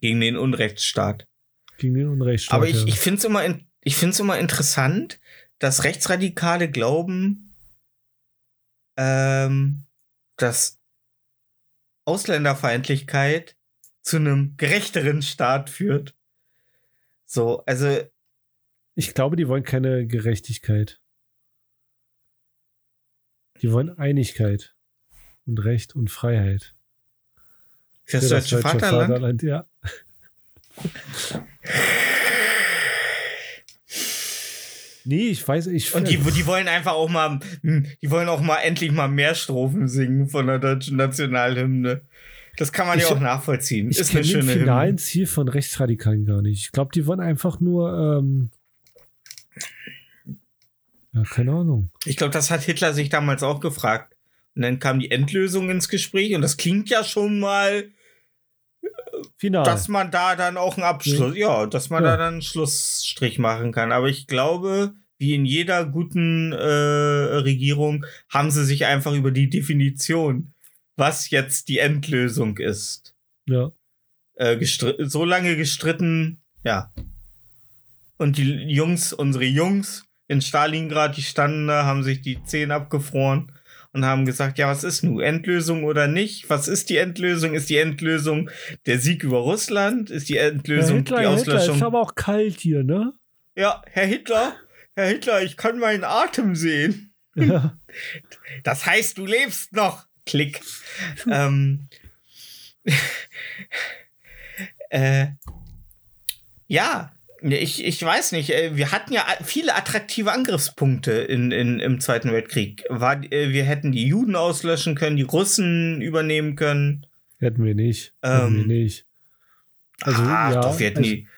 Gegen den Unrechtsstaat. Gegen den Unrechtsstaat. Aber ich, ja. ich finde es immer, in, ich find's immer interessant, dass Rechtsradikale glauben, ähm, dass Ausländerfeindlichkeit zu einem gerechteren Staat führt. So, also, Ich glaube, die wollen keine Gerechtigkeit. Die wollen Einigkeit und Recht und Freiheit. für das, Für deutsche, Vaterland. ja. Nee, ich weiß, ich Und die, die wollen einfach auch mal, hm, die wollen auch mal endlich mal mehr Strophen singen von der deutschen Nationalhymne. Das kann man Ich- ja auch nachvollziehen. ich kenne den schöne Hymne. finalen Ziel von Rechtsradikalen gar nicht. Ich glaube, die wollen einfach nur, ähm, ja, keine Ahnung. Ich glaube, das hat Hitler sich damals auch gefragt. Und dann kam die Endlösung ins Gespräch und das klingt ja schon mal, Final. dass man da dann auch einen Abschluss, ja, dass man Ja. da dann einen Schlussstrich machen kann. Aber ich glaube, wie in jeder guten äh, Regierung haben sie sich einfach über die Definition, was jetzt die Endlösung ist, ja. äh, so lange gestritten, ja. Und die Jungs, unsere Jungs in Stalingrad, die standen da, haben sich die Zehen abgefroren und haben gesagt, ja, was ist nun Endlösung oder nicht? Was ist die Endlösung? Ist die Endlösung der Sieg über Russland? Ist die ja Endlösung Hitler, die ja, Hitler, Auslöschung? ist aber auch kalt hier, ne? ja, Herr Hitler, Herr Hitler, ich kann meinen Atem sehen. Ja. Das heißt, du lebst noch. Klick. ähm, äh, ja, ich, ich weiß nicht. äh, Wir hatten ja viele attraktive Angriffspunkte in, in, im Zweiten Weltkrieg. War, äh, wir hätten die Juden auslöschen können, die Russen übernehmen können. Hätten wir nicht. Hätten wir Ähm, nicht. Also, Ach, ja, doch, wir hätten also, die.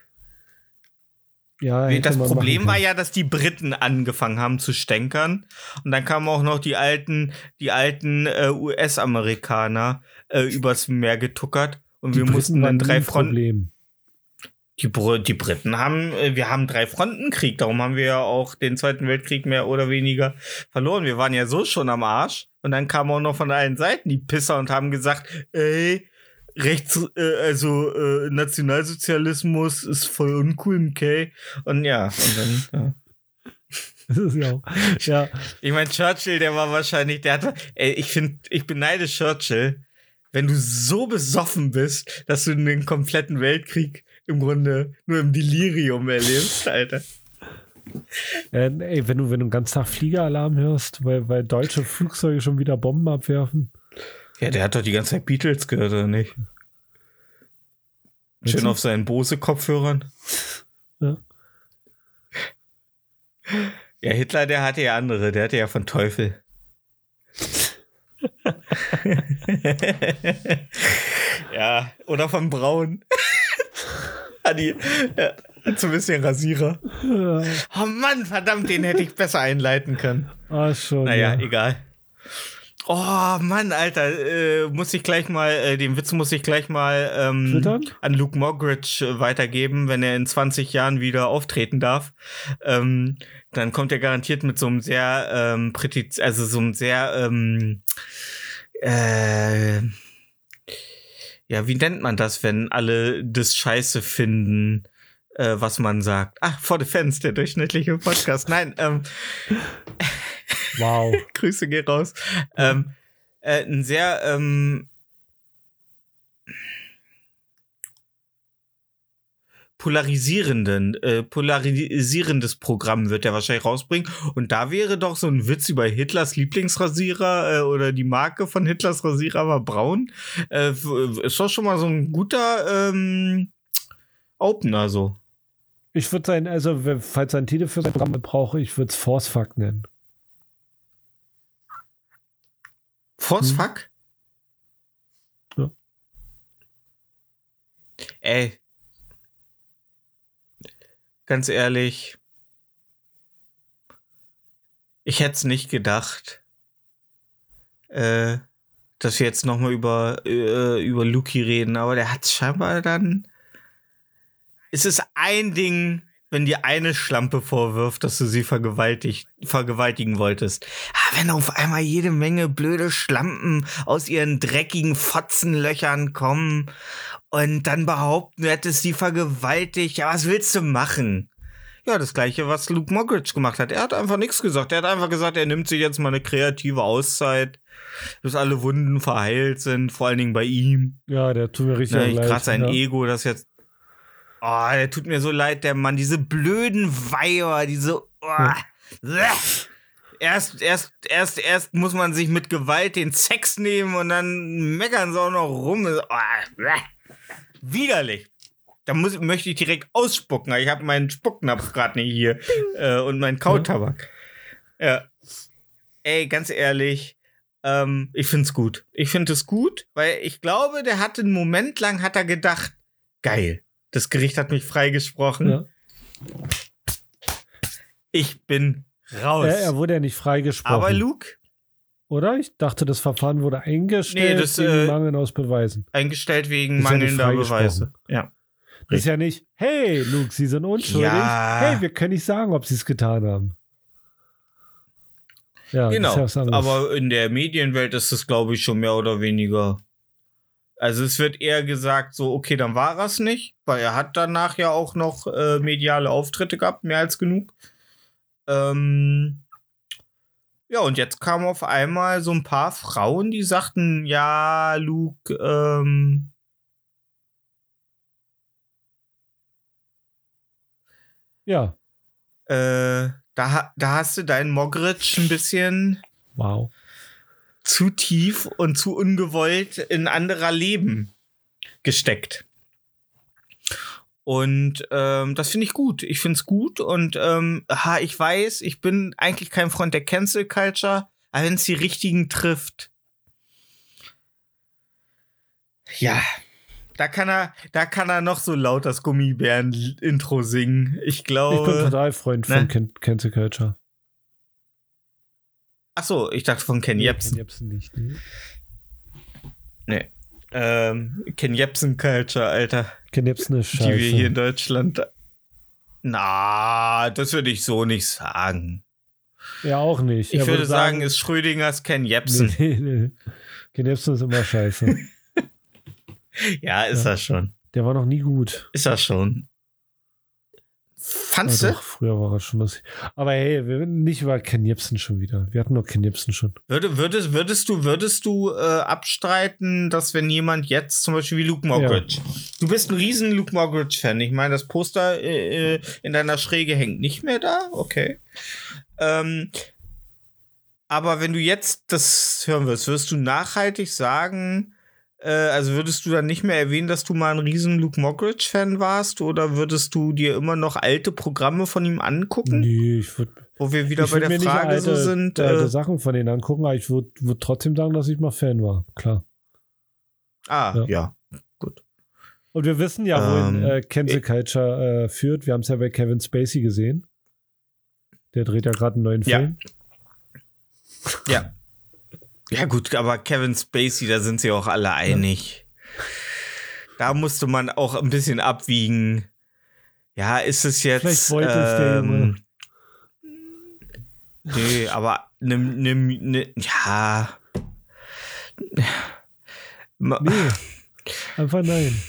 ja, Das Problem war ja, dass die Briten angefangen haben zu stänkern. Und dann kamen auch noch die alten, die alten äh, US-Amerikaner äh, übers Meer getuckert. Und wir Briten mussten dann drei Fronten. Die, Br die Briten haben, äh, wir haben drei Frontenkrieg, darum haben wir ja auch den Zweiten Weltkrieg mehr oder weniger verloren. Wir waren ja so schon am Arsch. Und dann kamen auch noch von allen Seiten die Pisser und haben gesagt, ey, Rechts, äh, also äh, Nationalsozialismus ist voll uncool, okay? Und ja, und dann, Das ist ja auch. Ja, Ich meine, Churchill, der war wahrscheinlich, der hat, ey, ich finde, ich beneide Churchill, wenn du so besoffen bist, dass du den kompletten Weltkrieg im Grunde nur im Delirium erlebst, Alter. äh, ey, wenn du, wenn du den ganzen Tag Fliegeralarm hörst, weil, weil deutsche Flugzeuge schon wieder Bomben abwerfen. Ja, der hat doch die ganze Zeit Beatles gehört, oder nicht? Schön auf seinen Bose-Kopfhörern. Ja. Ja, Hitler, der hatte ja andere, der hatte ja von Teufel. ja, oder von Braun. Hat die, ja, so ein bisschen Rasierer. Ja. Oh Mann, verdammt, den hätte ich besser einleiten können. Ah, schon. Naja, ja. egal. Oh Mann, Alter, äh, muss ich gleich mal, äh, den Witz muss ich gleich mal ähm, an Luke Mogridge äh, weitergeben, wenn er in 20 Jahren wieder auftreten darf. Ähm, dann kommt er garantiert mit so einem sehr, ähm, also so einem sehr, ähm, äh, ja, wie nennt man das, wenn alle das Scheiße finden, äh, was man sagt? Ach, for the fans, der durchschnittliche Podcast. Nein, ähm, Wow. Grüße gehen raus. Ähm, äh, ein sehr ähm, polarisierenden, äh, polarisierendes Programm wird er wahrscheinlich rausbringen. Und da wäre doch so ein Witz über Hitlers Lieblingsrasierer äh, oder die Marke von Hitlers Rasierer war braun. Äh, ist doch schon mal so ein guter ähm, Opener so. Ich würde sein, also, falls er einen Titel für sein Programm brauche, ich würde es Forcefuck nennen. Force Hm. fuck? Ja. Ey. Ganz ehrlich. Ich hätte es nicht gedacht, äh, dass wir jetzt nochmal über, äh, über Luki reden, aber der hat scheinbar dann. Es ist ein Ding, wenn dir eine Schlampe vorwirft, dass du sie vergewaltigt, vergewaltigen wolltest. Ah, wenn auf einmal jede Menge blöde Schlampen aus ihren dreckigen Fotzenlöchern kommen und dann behaupten, du hättest sie vergewaltigt. Ja, was willst du machen? Ja, das gleiche, was Luke Mockridge gemacht hat. Er hat einfach nichts gesagt. Er hat einfach gesagt, er nimmt sich jetzt mal eine kreative Auszeit, bis alle Wunden verheilt sind, vor allen Dingen bei ihm. Ja, der tut mir richtig Ne, leid. Gerade sein ja. Ego, das jetzt. Oh, der tut mir so leid, der Mann. Diese blöden Weiher, diese. Oh, bleh. Erst, erst, erst, erst muss man sich mit Gewalt den Sex nehmen und dann meckern sie auch noch rum. Oh. Widerlich. Da muss, möchte ich direkt ausspucken. Ich habe meinen Spucknapf gerade nicht hier. Äh, und meinen Kautabak. Ja. Ey, ganz ehrlich, ähm, ich find's gut. Ich finde es gut, weil ich glaube, der hatte einen Moment lang hat er gedacht, geil, das Gericht hat mich freigesprochen. Ja. Ich bin raus. Er, er wurde ja nicht freigesprochen. Aber Luke, oder? Ich dachte, das Verfahren wurde eingestellt Nee, das, wegen äh, Mangel aus Beweisen. eingestellt wegen ja mangelnder freigesprochen. Beweise. Ja. Das ist ja nicht, hey, Luke, Sie sind unschuldig. Ja. Hey, wir können nicht sagen, ob Sie es getan haben. Ja, das Genau. ja. Aber in der Medienwelt ist es, glaube ich, schon mehr oder weniger. Also es wird eher gesagt, so, okay, dann war er es nicht, weil er hat danach ja auch noch äh, mediale Auftritte gehabt, mehr als genug. Ähm, ja, und jetzt kamen auf einmal so ein paar Frauen, die sagten, ja, Luke, ähm, ja, äh, da, da hast du deinen Mogritsch ein bisschen wow. Zu tief und zu ungewollt in anderer Leben gesteckt. Und ähm, das finde ich gut. Ich finde es gut und ähm, ha, ich weiß, ich bin eigentlich kein Freund der Cancel Culture, aber wenn es die richtigen trifft, ja, da kann er, da kann er noch so laut das Gummibären-Intro singen. Ich Ich bin glaube. total Freund ne? von Ken Cancel Culture. Ach so, ich dachte von Ken Nee, Jebsen. Ken Jebsen nicht. Nee. Nee. Ähm, Ken Jebsen Culture, Alter. Ken Jebsen ist scheiße. die wir hier in Deutschland. Na, das würde ich so nicht sagen. ja, auch nicht. Ich Er würde sagen, ist Schrödingers Ken Jebsen. Nee, nee. Ken Jebsen ist immer scheiße. Ja, ist Ja. er schon. Der war noch nie gut. Ist er schon. Fandst Ja, du? früher war er schon lustig. Aber hey, wir nicht über Ken Jebsen schon wieder. Wir hatten nur Ken Jebsen schon. Würde, würdest, würdest du, würdest du äh, abstreiten, dass wenn jemand jetzt zum Beispiel wie Luke Mockridge, du bist ein riesen Luke Mockridge-Fan. Ich meine, das Poster äh, äh, in deiner Schräge hängt nicht mehr da. Okay. Ähm, aber wenn du jetzt das hören wirst, wirst du nachhaltig sagen, also würdest du dann nicht mehr erwähnen, dass du mal ein riesen Luke Mockridge-Fan warst? Oder würdest du dir immer noch alte Programme von ihm angucken? Nee, ich würde Wo wir wieder bei der Frage alte, so sind. alte Äh, Sachen von denen angucken, aber ich würde würd trotzdem sagen, dass ich mal Fan war. Klar. ah, Ja. ja. Und wir wissen ja, wohin Ähm, äh, Cancel Culture äh, führt. Wir haben es ja bei Kevin Spacey gesehen. Der dreht ja gerade einen neuen. Film. Ja. Ja, gut, aber Kevin Spacey, da sind sie auch alle einig. Da musste man auch ein bisschen abwiegen. Ja, ist es jetzt. Vielleicht wollte es der Junge. Nee, aber ne, ne, ne, ja. Nee, einfach nein.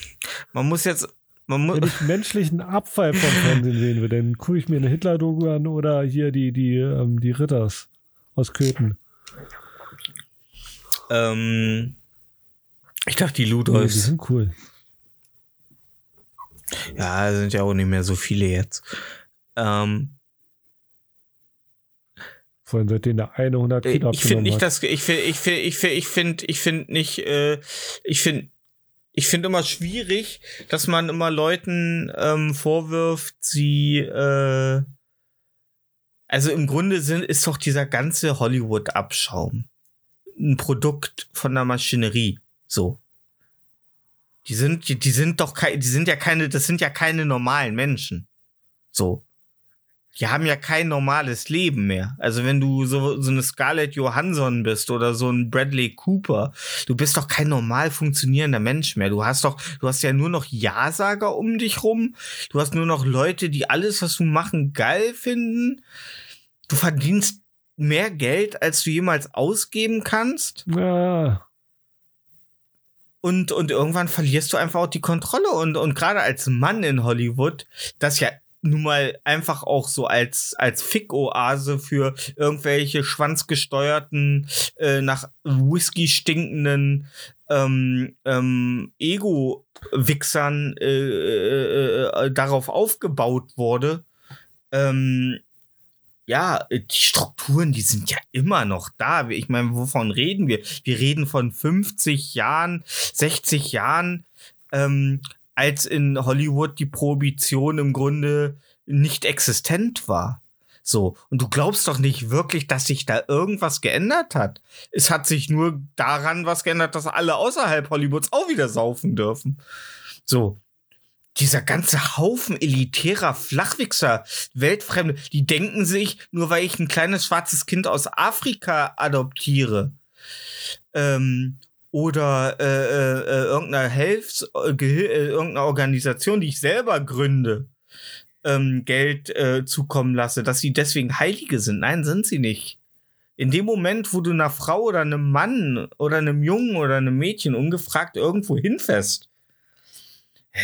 Man muss jetzt. Man muss, Wenn ich menschlichen Abfall vom Fernsehen sehen will, dann gucke ich mir eine Hitler-Doku an oder hier die, die, ähm, die Ritters aus Köthen. Ähm, ich dachte, die Nee, die Ludos. sind cool. Ja, sind ja auch nicht mehr so viele jetzt. Ähm, Vor allem seitdem der eine 100 Äh, Kilo ich finde nicht, hat. dass ich finde, ich finde, ich finde, ich finde, ich finde nicht, äh, ich finde, ich finde immer schwierig, dass man immer Leuten ähm, vorwirft, sie, äh, also im Grunde sind, ist doch dieser ganze Hollywood-Abschaum ein Produkt von der Maschinerie, so. Die sind, die, die sind doch keine, die sind ja keine, das sind ja keine normalen Menschen, so die haben ja kein normales Leben mehr. Also wenn du so, so eine Scarlett Johansson bist oder so ein Bradley Cooper, du bist doch kein normal funktionierender Mensch mehr. Du hast doch, du hast ja nur noch Ja-Sager um dich rum. Du hast nur noch Leute, die alles, was du machen, geil finden. Du verdienst mehr Geld, als du jemals ausgeben kannst. Ja, Und, und irgendwann verlierst du einfach auch die Kontrolle. Und, und gerade als Mann in Hollywood, das ja nun mal einfach auch so als, als Fick-Oase für irgendwelche schwanzgesteuerten, äh, nach Whisky stinkenden ähm, ähm, Ego-Wichsern äh, äh, äh, darauf aufgebaut wurde. Ähm, ja, die Strukturen, die sind ja immer noch da. Ich meine, wovon reden wir? Wir reden von 50 Jahren, 60 Jahren, ähm, als in Hollywood die Prohibition im Grunde nicht existent war. So, und du glaubst doch nicht wirklich, dass sich da irgendwas geändert hat. Es hat sich nur daran was geändert, dass alle außerhalb Hollywoods auch wieder saufen dürfen. So. Dieser ganze Haufen elitärer Flachwichser, Weltfremde, die denken sich, nur weil ich ein kleines schwarzes Kind aus Afrika adoptiere, ähm, oder äh, äh, äh, irgendeiner Hilfs äh, äh, irgendeiner Organisation, die ich selber gründe, ähm, Geld äh, zukommen lasse, dass sie deswegen Heilige sind. Nein, sind sie nicht. In dem Moment, wo du einer Frau oder einem Mann oder einem Jungen oder einem Mädchen ungefragt irgendwo hinfährst,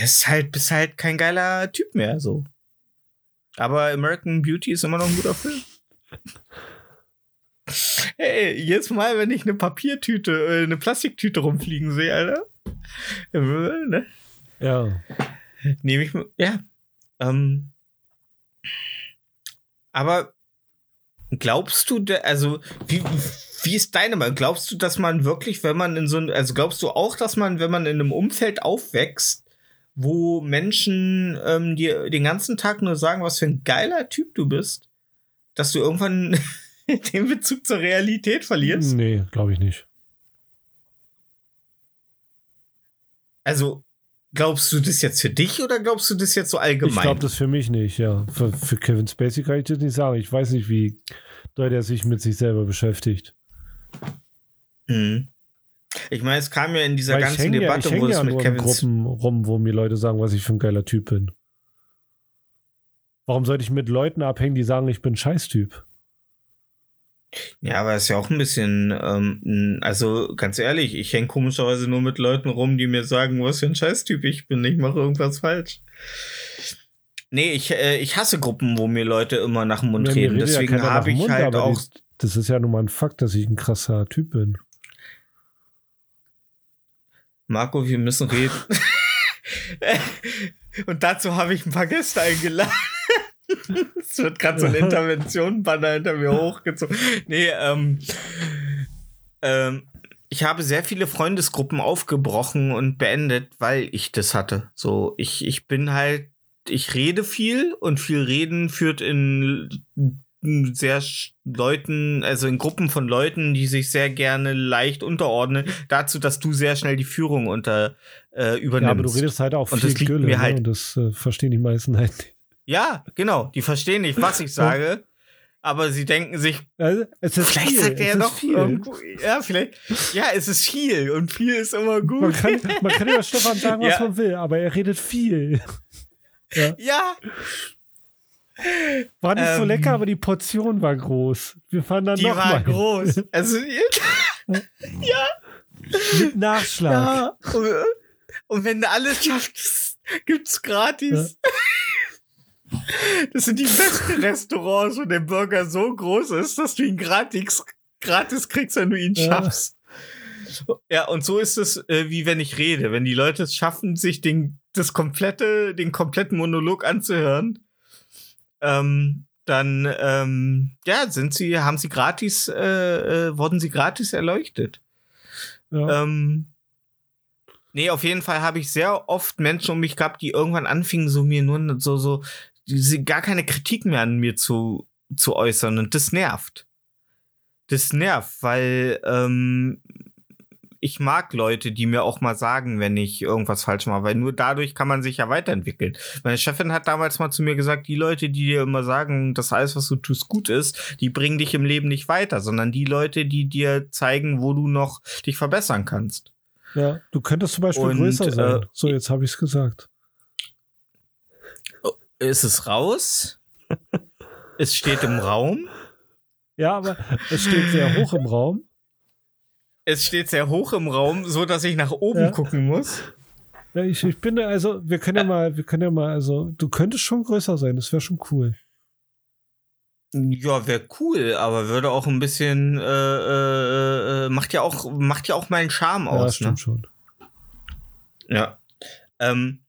ist halt, bist halt kein geiler Typ mehr, so. Aber American Beauty ist immer noch ein guter Film. Hey, jedes Mal, wenn ich eine Papiertüte, äh, eine Plastiktüte rumfliegen sehe, Alter, äh, ne, ja. nehme ich, mir- ja. Ähm, aber glaubst du, also, wie, wie ist deine Meinung? Glaubst du, dass man wirklich, wenn man in so ein, also glaubst du auch, dass man, wenn man in einem Umfeld aufwächst, wo Menschen ähm, dir den ganzen Tag nur sagen, was für ein geiler Typ du bist, dass du irgendwann den Bezug zur Realität verlierst? Nee, glaube ich nicht. Also, glaubst du das jetzt für dich oder glaubst du das jetzt so allgemein? Ich glaube das für mich nicht, ja. Für, für Kevin Spacey kann ich das nicht sagen. Ich weiß nicht, wie doll er sich mit sich selber beschäftigt. Mhm. Ich meine, es kam ja in dieser Weil ich ganzen hänge ja, Debatte, ich wo häng es ja mit Kevin Gruppen rum, wo mir Leute sagen, was ich für ein geiler Typ bin. Warum sollte ich mit Leuten abhängen, die sagen, ich bin ein Scheißtyp? Ja, aber ist ja auch ein bisschen, ähm, also ganz ehrlich, ich hänge komischerweise nur mit Leuten rum, die mir sagen, was für ein Scheißtyp ich bin, ich mache irgendwas falsch. Nee, ich, äh, ich hasse Gruppen, wo mir Leute immer nach dem Mund Ja, reden. ja Deswegen nach habe ich Mund, halt auch. Das ist ja nun mal ein Fakt, dass ich ein krasser Typ bin. Marco, wir müssen reden. Und dazu habe ich ein paar Gäste eingeladen. Es wird gerade so ein Intervention-Banner hinter mir hochgezogen. Nee, ähm, ähm, ich habe sehr viele Freundesgruppen aufgebrochen und beendet, weil ich das hatte. So, ich, ich bin halt, ich rede viel und viel Reden führt in sehr Leuten, also in Gruppen von Leuten, die sich sehr gerne leicht unterordnen, dazu, dass du sehr schnell die Führung unter äh, übernimmst. Ja, aber du redest halt auch Und viel das Gülle, mir ne? halt- und das äh, verstehen die meisten halt nicht. Ja, genau. Die verstehen nicht, was ich sage, aber sie denken sich, Also, es ist vielleicht viel, sagt er ja noch viel. irgendwo. Ja, vielleicht. Ja, es ist viel und viel ist immer Man gut. kann, man kann über Stefan sagen, was Ja. man will, aber er redet viel. Ja, War nicht so Ähm, lecker, aber die Portion war groß. Wir fahren dann die noch war mal. groß. Also, Mit Nachschlag. ja. Und, und wenn du alles schaffst, gibt's gratis. Das sind die besten Restaurants, wo der Burger so groß ist, dass du ihn gratis, gratis kriegst, wenn du ihn Ja. schaffst. Ja, und so ist es, äh, wie wenn ich rede. Wenn die Leute es schaffen, sich den, das komplette, den kompletten Monolog anzuhören, ähm, dann, ähm, ja, sind sie, haben sie gratis, äh, äh, wurden sie gratis erleuchtet. Ja. Ähm, nee, auf jeden Fall habe ich sehr oft Menschen um mich gehabt, die irgendwann anfingen, so mir nur so, so, diese, gar keine Kritik mehr an mir zu, zu äußern. Und das nervt. Das nervt, weil ähm, ich mag Leute, die mir auch mal sagen, wenn ich irgendwas falsch mache, weil nur dadurch kann man sich ja weiterentwickeln. Meine Chefin hat damals mal zu mir gesagt, die Leute, die dir immer sagen, dass alles, was du tust, gut ist, die bringen dich im Leben nicht weiter, sondern die Leute, die dir zeigen, wo du noch dich verbessern kannst. ja. Du könntest zum Beispiel Und, größer sein. äh, so, jetzt habe ich es gesagt. Ist es raus? es steht im Raum. Ja, aber es steht sehr hoch im Raum. Es steht sehr hoch im Raum, so dass ich nach oben Ja. gucken muss. Ja, ich, ich bin da, also, wir können ja mal, wir können ja mal, also, du könntest schon größer sein, das wäre schon cool. Ja, wäre cool, aber würde auch ein bisschen äh, äh, äh, macht ja auch macht ja auch meinen Charme ja, aus. stimmt Ne? schon. Ja. Ähm,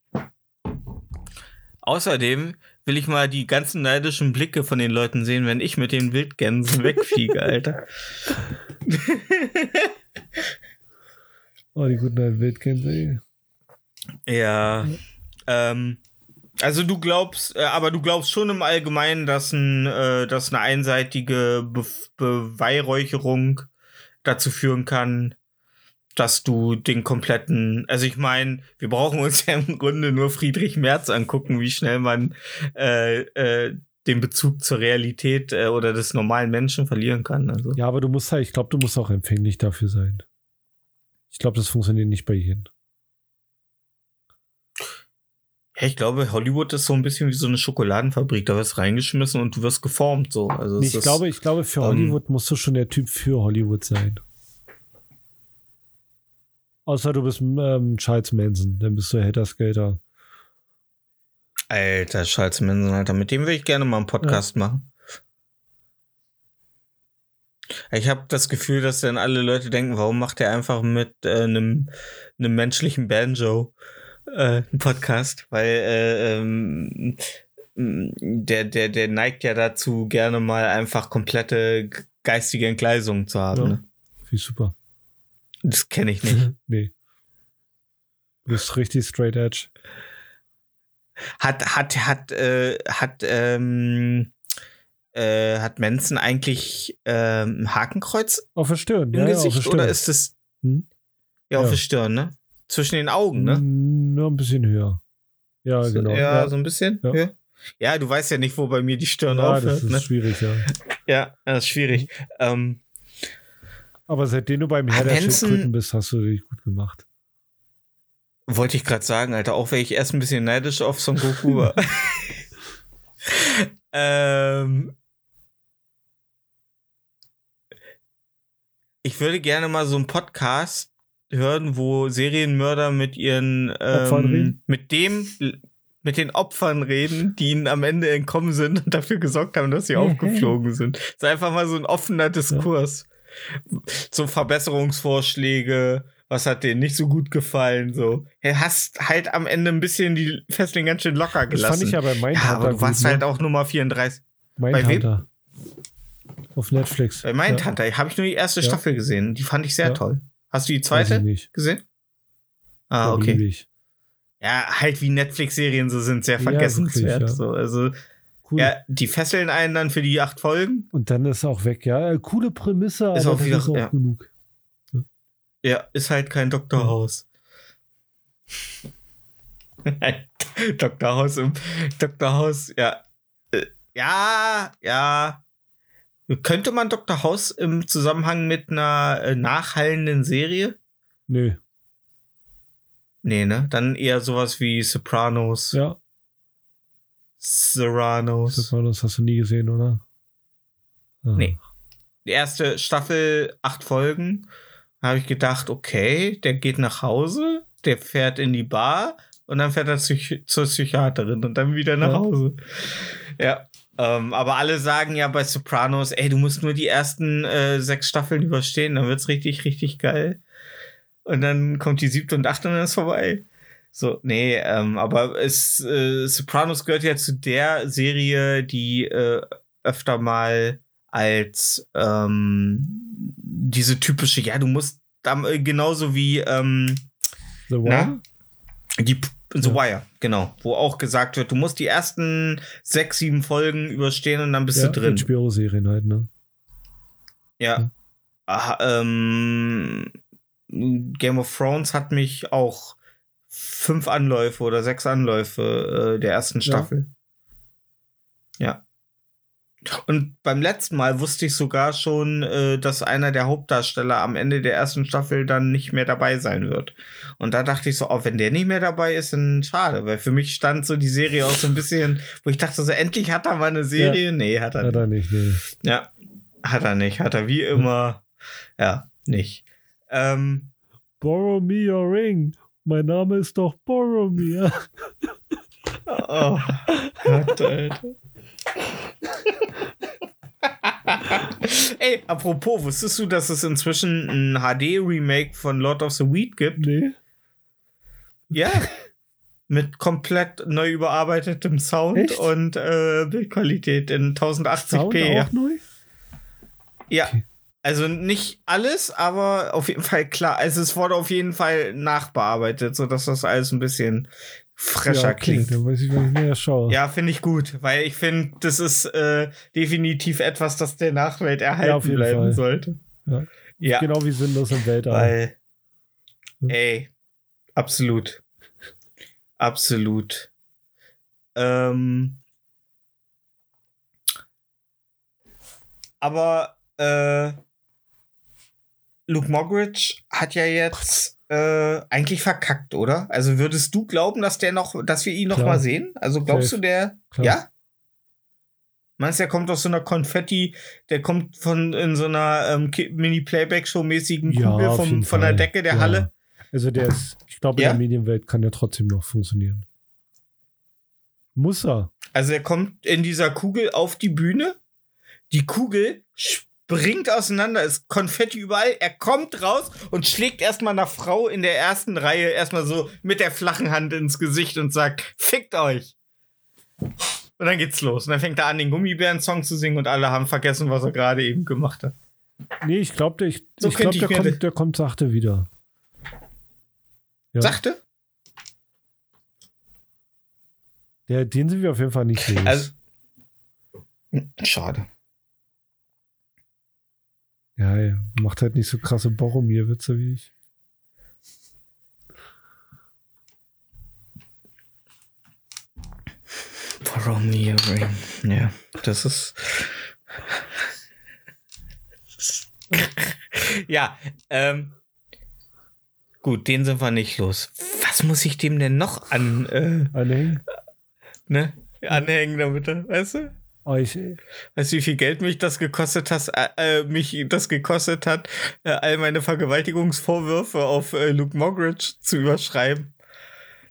außerdem will ich mal die ganzen neidischen Blicke von den Leuten sehen, wenn ich mit den Wildgänsen wegfliege, Alter. Oh, die guten alten Wildgänse, ey. Ja. Ähm, also du glaubst, äh, aber du glaubst schon im Allgemeinen, dass, ein, äh, dass eine einseitige Be Beweihräucherung dazu führen kann, dass du den kompletten, also ich meine, wir brauchen uns ja im Grunde nur Friedrich Merz angucken, wie schnell man äh, äh, den Bezug zur Realität äh, oder des normalen Menschen verlieren kann. Also. Ja, aber du musst halt, ich glaube, du musst auch empfänglich dafür sein. Ich glaube, das funktioniert nicht bei jedem. Ja, ich glaube, Hollywood ist so ein bisschen wie so eine Schokoladenfabrik. Da wirst reingeschmissen und du wirst geformt. So. Also es ich ist- glaube, ich glaube, für ähm, Hollywood musst du schon der Typ für Hollywood sein. Außer du bist ähm, Charles Manson, dann bist du Hater Skater. Alter, Charles Manson, Alter. Mit dem will ich gerne mal einen Podcast machen. Ich habe das Gefühl, dass dann alle Leute denken, warum macht er einfach mit äh, einem einem menschlichen Banjo äh, einen Podcast? Weil äh, ähm, der, der, der neigt ja dazu, gerne mal einfach komplette geistige Entgleisungen zu haben. Ja. Ne? Wie super. Das kenne ich nicht. nee. Du bist richtig straight edge. Hat, hat, hat, äh, hat, ähm, äh, hat Manson eigentlich ähm, ein Hakenkreuz Auf der Stirn, im ja, ja, Gesicht Stirn. oder ist das Hm? ja auf Ja. der Stirn, ne? Zwischen den Augen, ne? Nur ein bisschen höher. Ja, So, genau. Ja, ja, so ein bisschen. Ja. Ja. ja, du weißt ja nicht, wo bei mir die Stirn Ja, das aufhört, ist ne? schwierig, ja. Ja, das ist schwierig. Ähm, Aber seitdem du beim Herr der Schildkröten bist, hast du dich gut gemacht. Wollte ich gerade sagen, Alter, auch wenn ich erst ein bisschen neidisch auf Son Goku war. ähm, ich würde gerne mal so einen Podcast hören, wo Serienmörder mit ihren Opfern ähm, reden? mit dem mit den Opfern reden, die ihnen am Ende entkommen sind und dafür gesorgt haben, dass sie aufgeflogen sind. Es ist einfach mal so ein offener Diskurs. So Verbesserungsvorschläge, was hat dir nicht so gut gefallen, so. Du hast halt am Ende ein bisschen die Fesseln ganz schön locker Das gelassen. fand ich ja bei Mindhunter ja, aber du gut, warst ne? halt auch Nummer 34. bei wem? Mindhunter. Auf Netflix. Bei Mindhunter habe ich nur die erste Ja. Staffel gesehen. Die fand ich sehr Ja. toll. Hast du die Ja, zweite gesehen? Ah, Ja, okay. lieb ich. Ja, halt wie Netflix-Serien so sind, sehr Ja, vergessenswert. wirklich, ja. so. Also, Cool. ja, die fesseln einen dann für die acht Folgen. Und dann ist auch weg. Ja, äh, coole Prämisse, Ist aber auch das wieder- ist auch ja. genug. Ja, ist halt kein Dr. House. Dr. House im Dr. House, ja. Äh, Ja, ja. Könnte man Dr. House im Zusammenhang mit einer äh, nachhallenden Serie? Nö. Nee, ne? Dann eher sowas wie Sopranos, Ja, Serranos. Sopranos hast du nie gesehen, oder? Ah. Nee. Die erste Staffel, acht Folgen, habe ich gedacht, okay, der geht nach Hause, der fährt in die Bar und dann fährt er Psych zur Psychiaterin und dann wieder nach Ja. Hause. Ja. Ähm, aber alle sagen ja bei Sopranos, ey, du musst nur die ersten äh, sechs Staffeln überstehen, dann wird's richtig, richtig geil. Und dann kommt die siebte und achte und dann ist vorbei. So, nee, ähm, aber es, äh, Sopranos gehört ja zu der Serie, die äh, öfter mal als ähm, diese typische, ja, du musst äh, genauso wie ähm, The Wire? Na? die The Ja. Wire, genau, wo auch gesagt wird, du musst die ersten sechs, sieben Folgen überstehen und dann bist ja, du drin. HBO-Serien halt, ne? Ja. Aha, ähm, Game of Thrones hat mich auch fünf Anläufe oder sechs Anläufe äh, der ersten Ja. Staffel. Ja. Und beim letzten Mal wusste ich sogar schon, äh, dass einer der Hauptdarsteller am Ende der ersten Staffel dann nicht mehr dabei sein wird. Und da dachte ich so, oh, wenn der nicht mehr dabei ist, dann schade, weil für mich stand so die Serie auch so ein bisschen, wo ich dachte so, endlich hat er mal eine Serie. Nee, hat er Hat er nicht, nee. ja, hat er nicht. Hat er wie immer, ja, nicht. Ähm, Borrow me your ring. Mein Name ist doch Boromir. oh Gott, Alter. Ey, apropos, wusstest du, dass es inzwischen ein HD-Remake von Lord of the Weed gibt? Nee. Ja. Mit komplett neu überarbeitetem Sound Echt? und äh, Bildqualität in 1080p. Sound ja. auch neu? Ja. Okay. Also nicht alles, aber auf jeden Fall klar. Also es wurde auf jeden Fall nachbearbeitet, sodass das alles ein bisschen frescher ja, okay, klingt. Weiß ich, wenn ich näher schaue. Ja, finde ich gut, weil ich finde, das ist äh, definitiv etwas, das der Nachwelt erhalten Ja, auf jeden bleiben Fall. sollte. Ja. Ja, Genau wie sinnlos im Weltall. weil, ey, absolut. Absolut. Ähm, aber äh, Luke Moggridge hat ja jetzt äh, eigentlich verkackt, oder? Also würdest du glauben, dass der noch, dass wir ihn noch Klar. mal sehen? Also glaubst Safe. du, der, Klar. ja? Meinst du, der kommt aus so einer Konfetti, der kommt von in so einer ähm, Mini-Playback-Show-mäßigen Ja, Kugel auf vom, von der. Decke der Ja. Halle? Also der ist, ich glaube, Ja? in der Medienwelt kann der trotzdem noch funktionieren. Muss er. Also er kommt in dieser Kugel auf die Bühne. Die Kugel springt auseinander, ist Konfetti überall. Er kommt raus und schlägt erstmal einer Frau in der ersten Reihe erstmal so mit der flachen Hand ins Gesicht und sagt, fickt euch. Und dann geht's los. Und dann fängt er an, den Gummibären-Song zu singen und alle haben vergessen, was er gerade eben gemacht hat. Nee, ich glaube, der, ich, So ich glaub, der, kommt, der kommt sachte wieder. Ja. Sagte? Der, den sind wir auf jeden Fall nicht los. Also. Schade. Ja, er macht halt nicht so krasse Boromir-Witze wie ich. Boromir Ring. Ja, das ist. ja, ähm. Gut, den sind wir nicht los. Was muss ich dem denn noch an, äh, Anhängen? ne, anhängen damit, er- weißt du? Oh, ich, Weißt du, wie viel Geld mich das gekostet hat, äh, äh, mich das gekostet hat, äh, all meine Vergewaltigungsvorwürfe auf äh, Luke Moggridge zu überschreiben?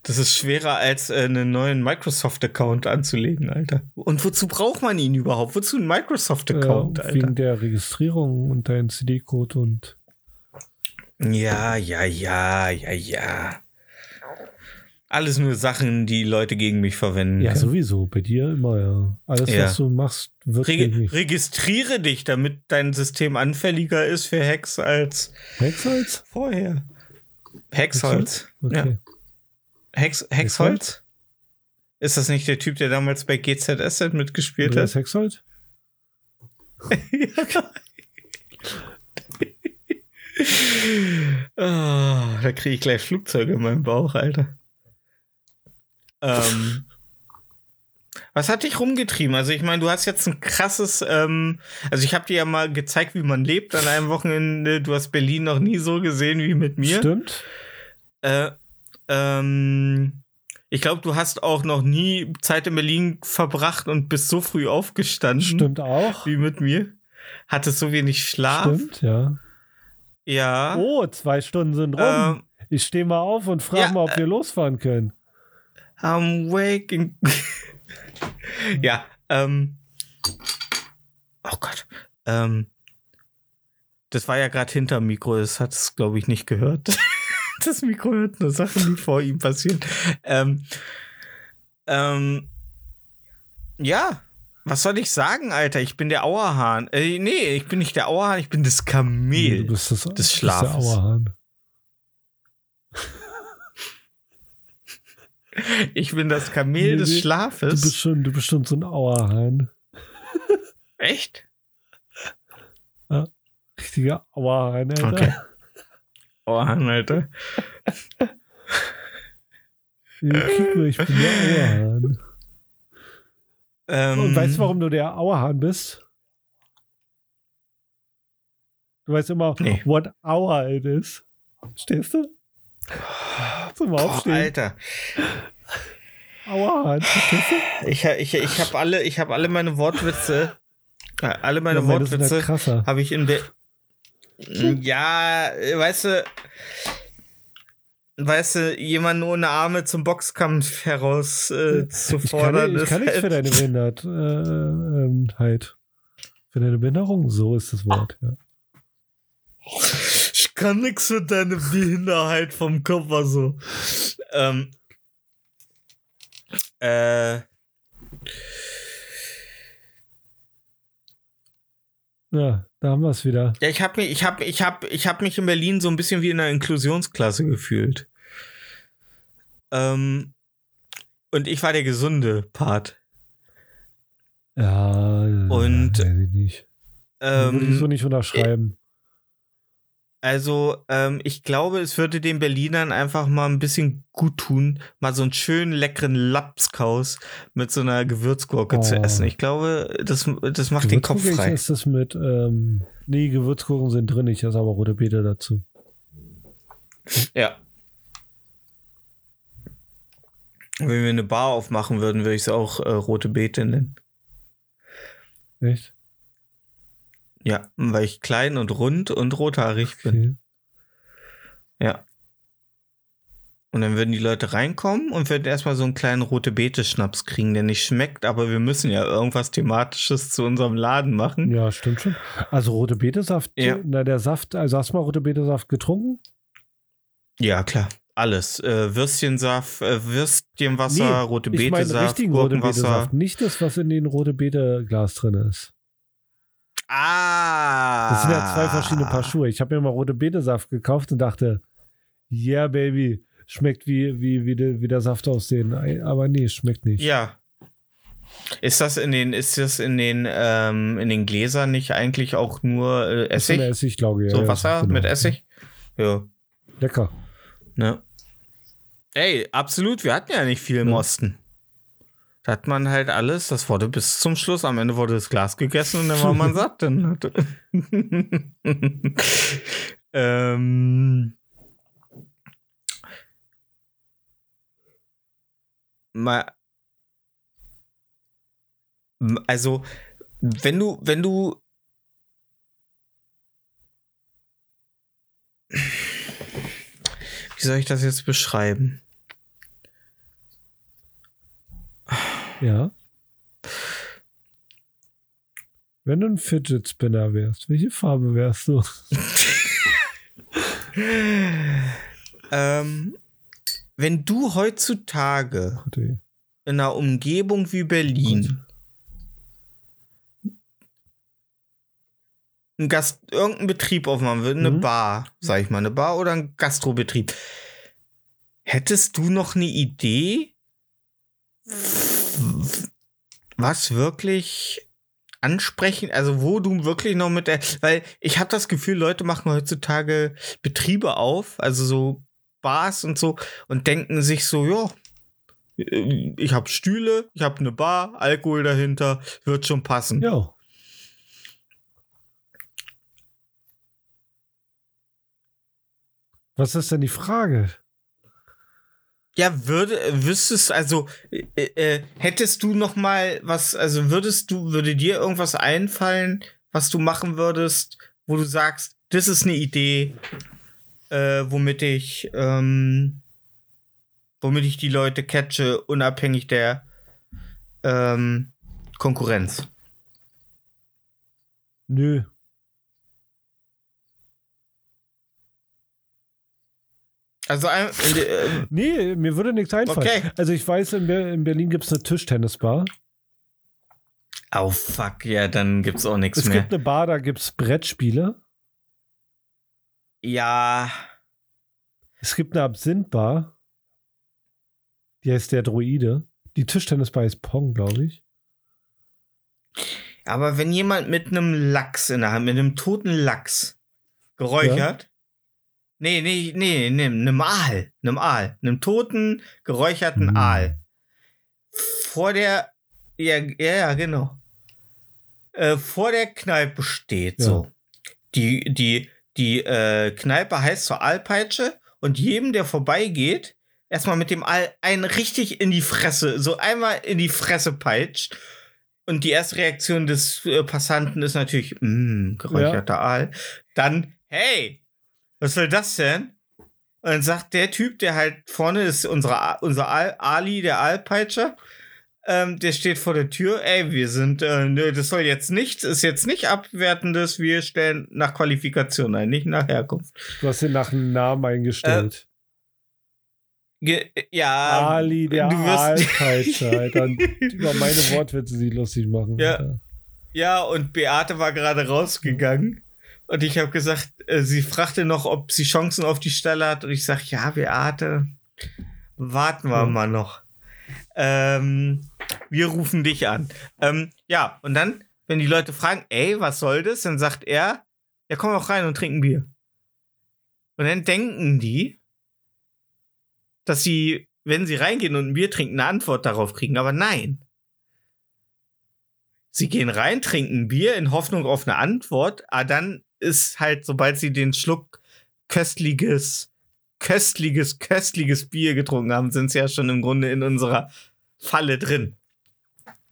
Das ist schwerer als äh, einen neuen Microsoft-Account anzulegen, Alter. Und wozu braucht man ihn überhaupt? Wozu ein Microsoft-Account, Alter? wegen der Registrierung und dein CD-Code und Ja, ja, ja, ja, ja. Alles nur Sachen, die Leute gegen mich verwenden. ja, können. sowieso, bei dir immer, ja. Alles, Ja. was du machst, wird Reg gegen mich. registriere dich, damit dein System anfälliger ist für Hacks als Hexholz? vorher. Hexholz. Ja. Okay. Hex Hexholz? Ist das nicht der Typ, der damals bei GZSZ mitgespielt Andreas hat? Hexholz? Ah, da kriege ich gleich Flugzeuge in meinem Bauch, Alter. Ähm, was hat dich rumgetrieben? Also ich meine, du hast jetzt ein krasses, ähm, also ich habe dir ja mal gezeigt, wie man lebt an einem Wochenende. Du hast Berlin noch nie so gesehen wie mit mir. Stimmt. Äh, ähm, ich glaube, du hast auch noch nie Zeit in Berlin verbracht und bist so früh aufgestanden Stimmt auch. wie mit mir. Hattest so wenig Schlaf. Stimmt, ja. Ja. Oh, zwei Stunden sind rum. Ähm, ich stehe mal auf und frage ja, mal, ob wir losfahren können. I'm waking. ja, ähm. Oh Gott. Ähm. Das war ja gerade hinterm Mikro, das hat es, glaube ich, nicht gehört. das Mikro hört nur Sachen, die vor ihm passieren. Ähm. Ähm. Ja. Was soll ich sagen, Alter? Ich bin der Auerhahn. Äh, nee, ich bin nicht der Auerhahn, ich bin das Kamel. du bist das, des bist Schlafes. Der Auerhahn. Ich bin das Kamel Nee, des nee, Du Schlafes. bist schon, du bist schon so ein Auerhahn. Echt? Richtiger Auerhahn, Alter. Okay. Auerhahn, Alter. Ja, ich bin der Auerhahn. Ähm, Und weißt du, warum du der Auerhahn bist? Du weißt immer, Nee. what hour it is. Stehst du? Zum Aufstehen. Alter. Auerhahn. Verstehst du? Ich, ich, ich habe alle, ich hab alle meine Wortwitze, äh, alle meine Ja, halt Wortwitze krasser. habe ich in der. Ja, weißt du, weißt du, jemanden ohne Arme zum Boxkampf heraus äh, Ich kann, ich kann nichts halt- für deine Behindertheit. Für deine Behinderung, so ist das Wort. Ja. Ich kann nichts für deine Behinderheit vom Körper so. Ähm, äh, ja, da haben wir es wieder. ja, ich habe mich, ich habe, ich habe, ich habe mich in Berlin so ein bisschen wie in einer Inklusionsklasse gefühlt. Ähm, und ich war der gesunde Part. Ja, Und, weiß ich nicht. Würde ich so Ähm, nicht unterschreiben. Also, ähm, ich glaube, es würde den Berlinern einfach mal ein bisschen gut tun, mal so einen schönen leckeren Lapskaus mit so einer Gewürzgurke zu Oh. essen. Ich glaube, das, das macht den Kopf frei. Esse das mit, ähm, nee, Gewürzgurken sind drin, ich esse aber rote Beete dazu. Ja. Wenn wir eine Bar aufmachen würden, würde ich es auch äh, rote Beete nennen. Echt? Ja, weil ich klein und rund und rothaarig bin. Okay. Ja. Und dann würden die Leute reinkommen und würden erstmal so einen kleinen rote Beete-Schnaps kriegen, der nicht schmeckt, aber wir müssen ja irgendwas Thematisches zu unserem Laden machen. Ja, stimmt schon. Also rote Betesaft, Ja. na der Saft, also hast du mal rote Betesaft getrunken? Ja, klar. Alles. Äh, Würstchensaft, äh, Würstchenwasser, Nee, rote Ich meine richtigen rote Gurkenwasser. Betesaft, nicht das, was in den rote Beete Glas drin ist. Ah! Das sind ja zwei verschiedene Paar Schuhe. Ich habe mir mal rote Betesaft gekauft und dachte, yeah, baby, schmeckt wie, wie, wie, der, wie der Saft aussehen. Aber nee, schmeckt nicht. Ja. Ist das in den, ist das in den, ähm, in den Gläsern nicht eigentlich auch nur äh, eine Essig? Essiglauge, ja. so ja, Wasser genau. mit Essig? Ja. Lecker. Ne? Ey, absolut, wir hatten ja nicht viel im Ja. Osten. Da hat man halt alles, das wurde bis zum Schluss, am Ende wurde das Glas gegessen und dann war man satt. Dann ähm, mal, also, wenn du, wenn du wie soll ich das jetzt beschreiben? Ja. Wenn du ein Fidget Spinner wärst, welche Farbe wärst du? ähm, wenn du heutzutage in einer Umgebung wie Berlin ein Gast, irgendeinen Betrieb aufmachen würdest, eine Mhm. Bar, sag ich mal, eine Bar oder ein Gastrobetrieb, hättest du noch eine Idee, was wirklich ansprechen, also wo du wirklich noch mit der, weil ich habe das Gefühl, Leute machen heutzutage Betriebe auf, also so Bars und so und denken sich so, ja, äh, ich habe Stühle, ich habe eine Bar, Alkohol dahinter, wird schon passen. Ja. Was ist denn die Frage? Ja, würde, wüsstest, also, äh, äh, hättest du noch mal was, also würdest du, würde dir irgendwas einfallen, was du machen würdest, wo du sagst, das ist eine Idee, äh, womit ich, ähm, womit ich die Leute catche, unabhängig der ähm, Konkurrenz. Nö. Also, ein- äh, Nee, mir würde nichts einfallen. Okay. Also ich weiß, in, Ber in Berlin gibt es eine Tischtennisbar. oh fuck, ja, dann gibt's auch nichts Es mehr. gibt eine Bar, da gibt es Brettspiele. Ja, Es gibt eine Absinthbar. Die heißt der Droide. Die Tischtennisbar ist Pong, glaube ich. Aber wenn jemand mit einem Lachs in der Hand, mit einem toten Lachs geräuchert, nee, nee, nee, nee, einem Aal, einem Aal, einem toten, geräucherten Hm. Aal, vor der, ja, ja, ja, genau, äh, vor der Kneipe steht, Ja. so. Die, die, die äh, Kneipe heißt zur Aalpeitsche und jedem, der vorbeigeht, erstmal mit dem Aal einen richtig in die Fresse, so einmal in die Fresse peitscht. Und die erste Reaktion des äh, Passanten ist natürlich, mh, geräucherter Aal. Dann, hey, was soll das denn? Und dann sagt der Typ, der halt vorne ist, unsere, unser Aal, Ali, der Aalpeitscher, ähm, der steht vor der Tür, ey, wir sind, äh, nö, das soll jetzt nichts, ist jetzt nicht abwertendes, wir stellen nach Qualifikation ein, nicht nach Herkunft. Du hast ihn nach einem Namen eingestellt. Ge ja, Ali, der du wirst-. Und über meine Wortwitze sie lustig machen. Ja. Alter. Ja, und Beate war gerade rausgegangen. Und ich habe gesagt, äh, sie fragte noch, ob sie Chancen auf die Stelle hat. Und ich sage, ja, Beate, warten wir mal noch. Ähm, wir rufen dich an. Ähm, ja, und dann, wenn die Leute fragen, ey, was soll das? Dann sagt er, ja, komm doch rein und trinken Bier. Und dann denken die, dass sie, wenn sie reingehen und ein Bier trinken, eine Antwort darauf kriegen. Aber nein. Sie gehen rein, trinken Bier in Hoffnung auf eine Antwort, aber dann ist halt, sobald sie den Schluck köstliches, köstliches, köstliches Bier getrunken haben, sind sie ja schon im Grunde in unserer Falle drin.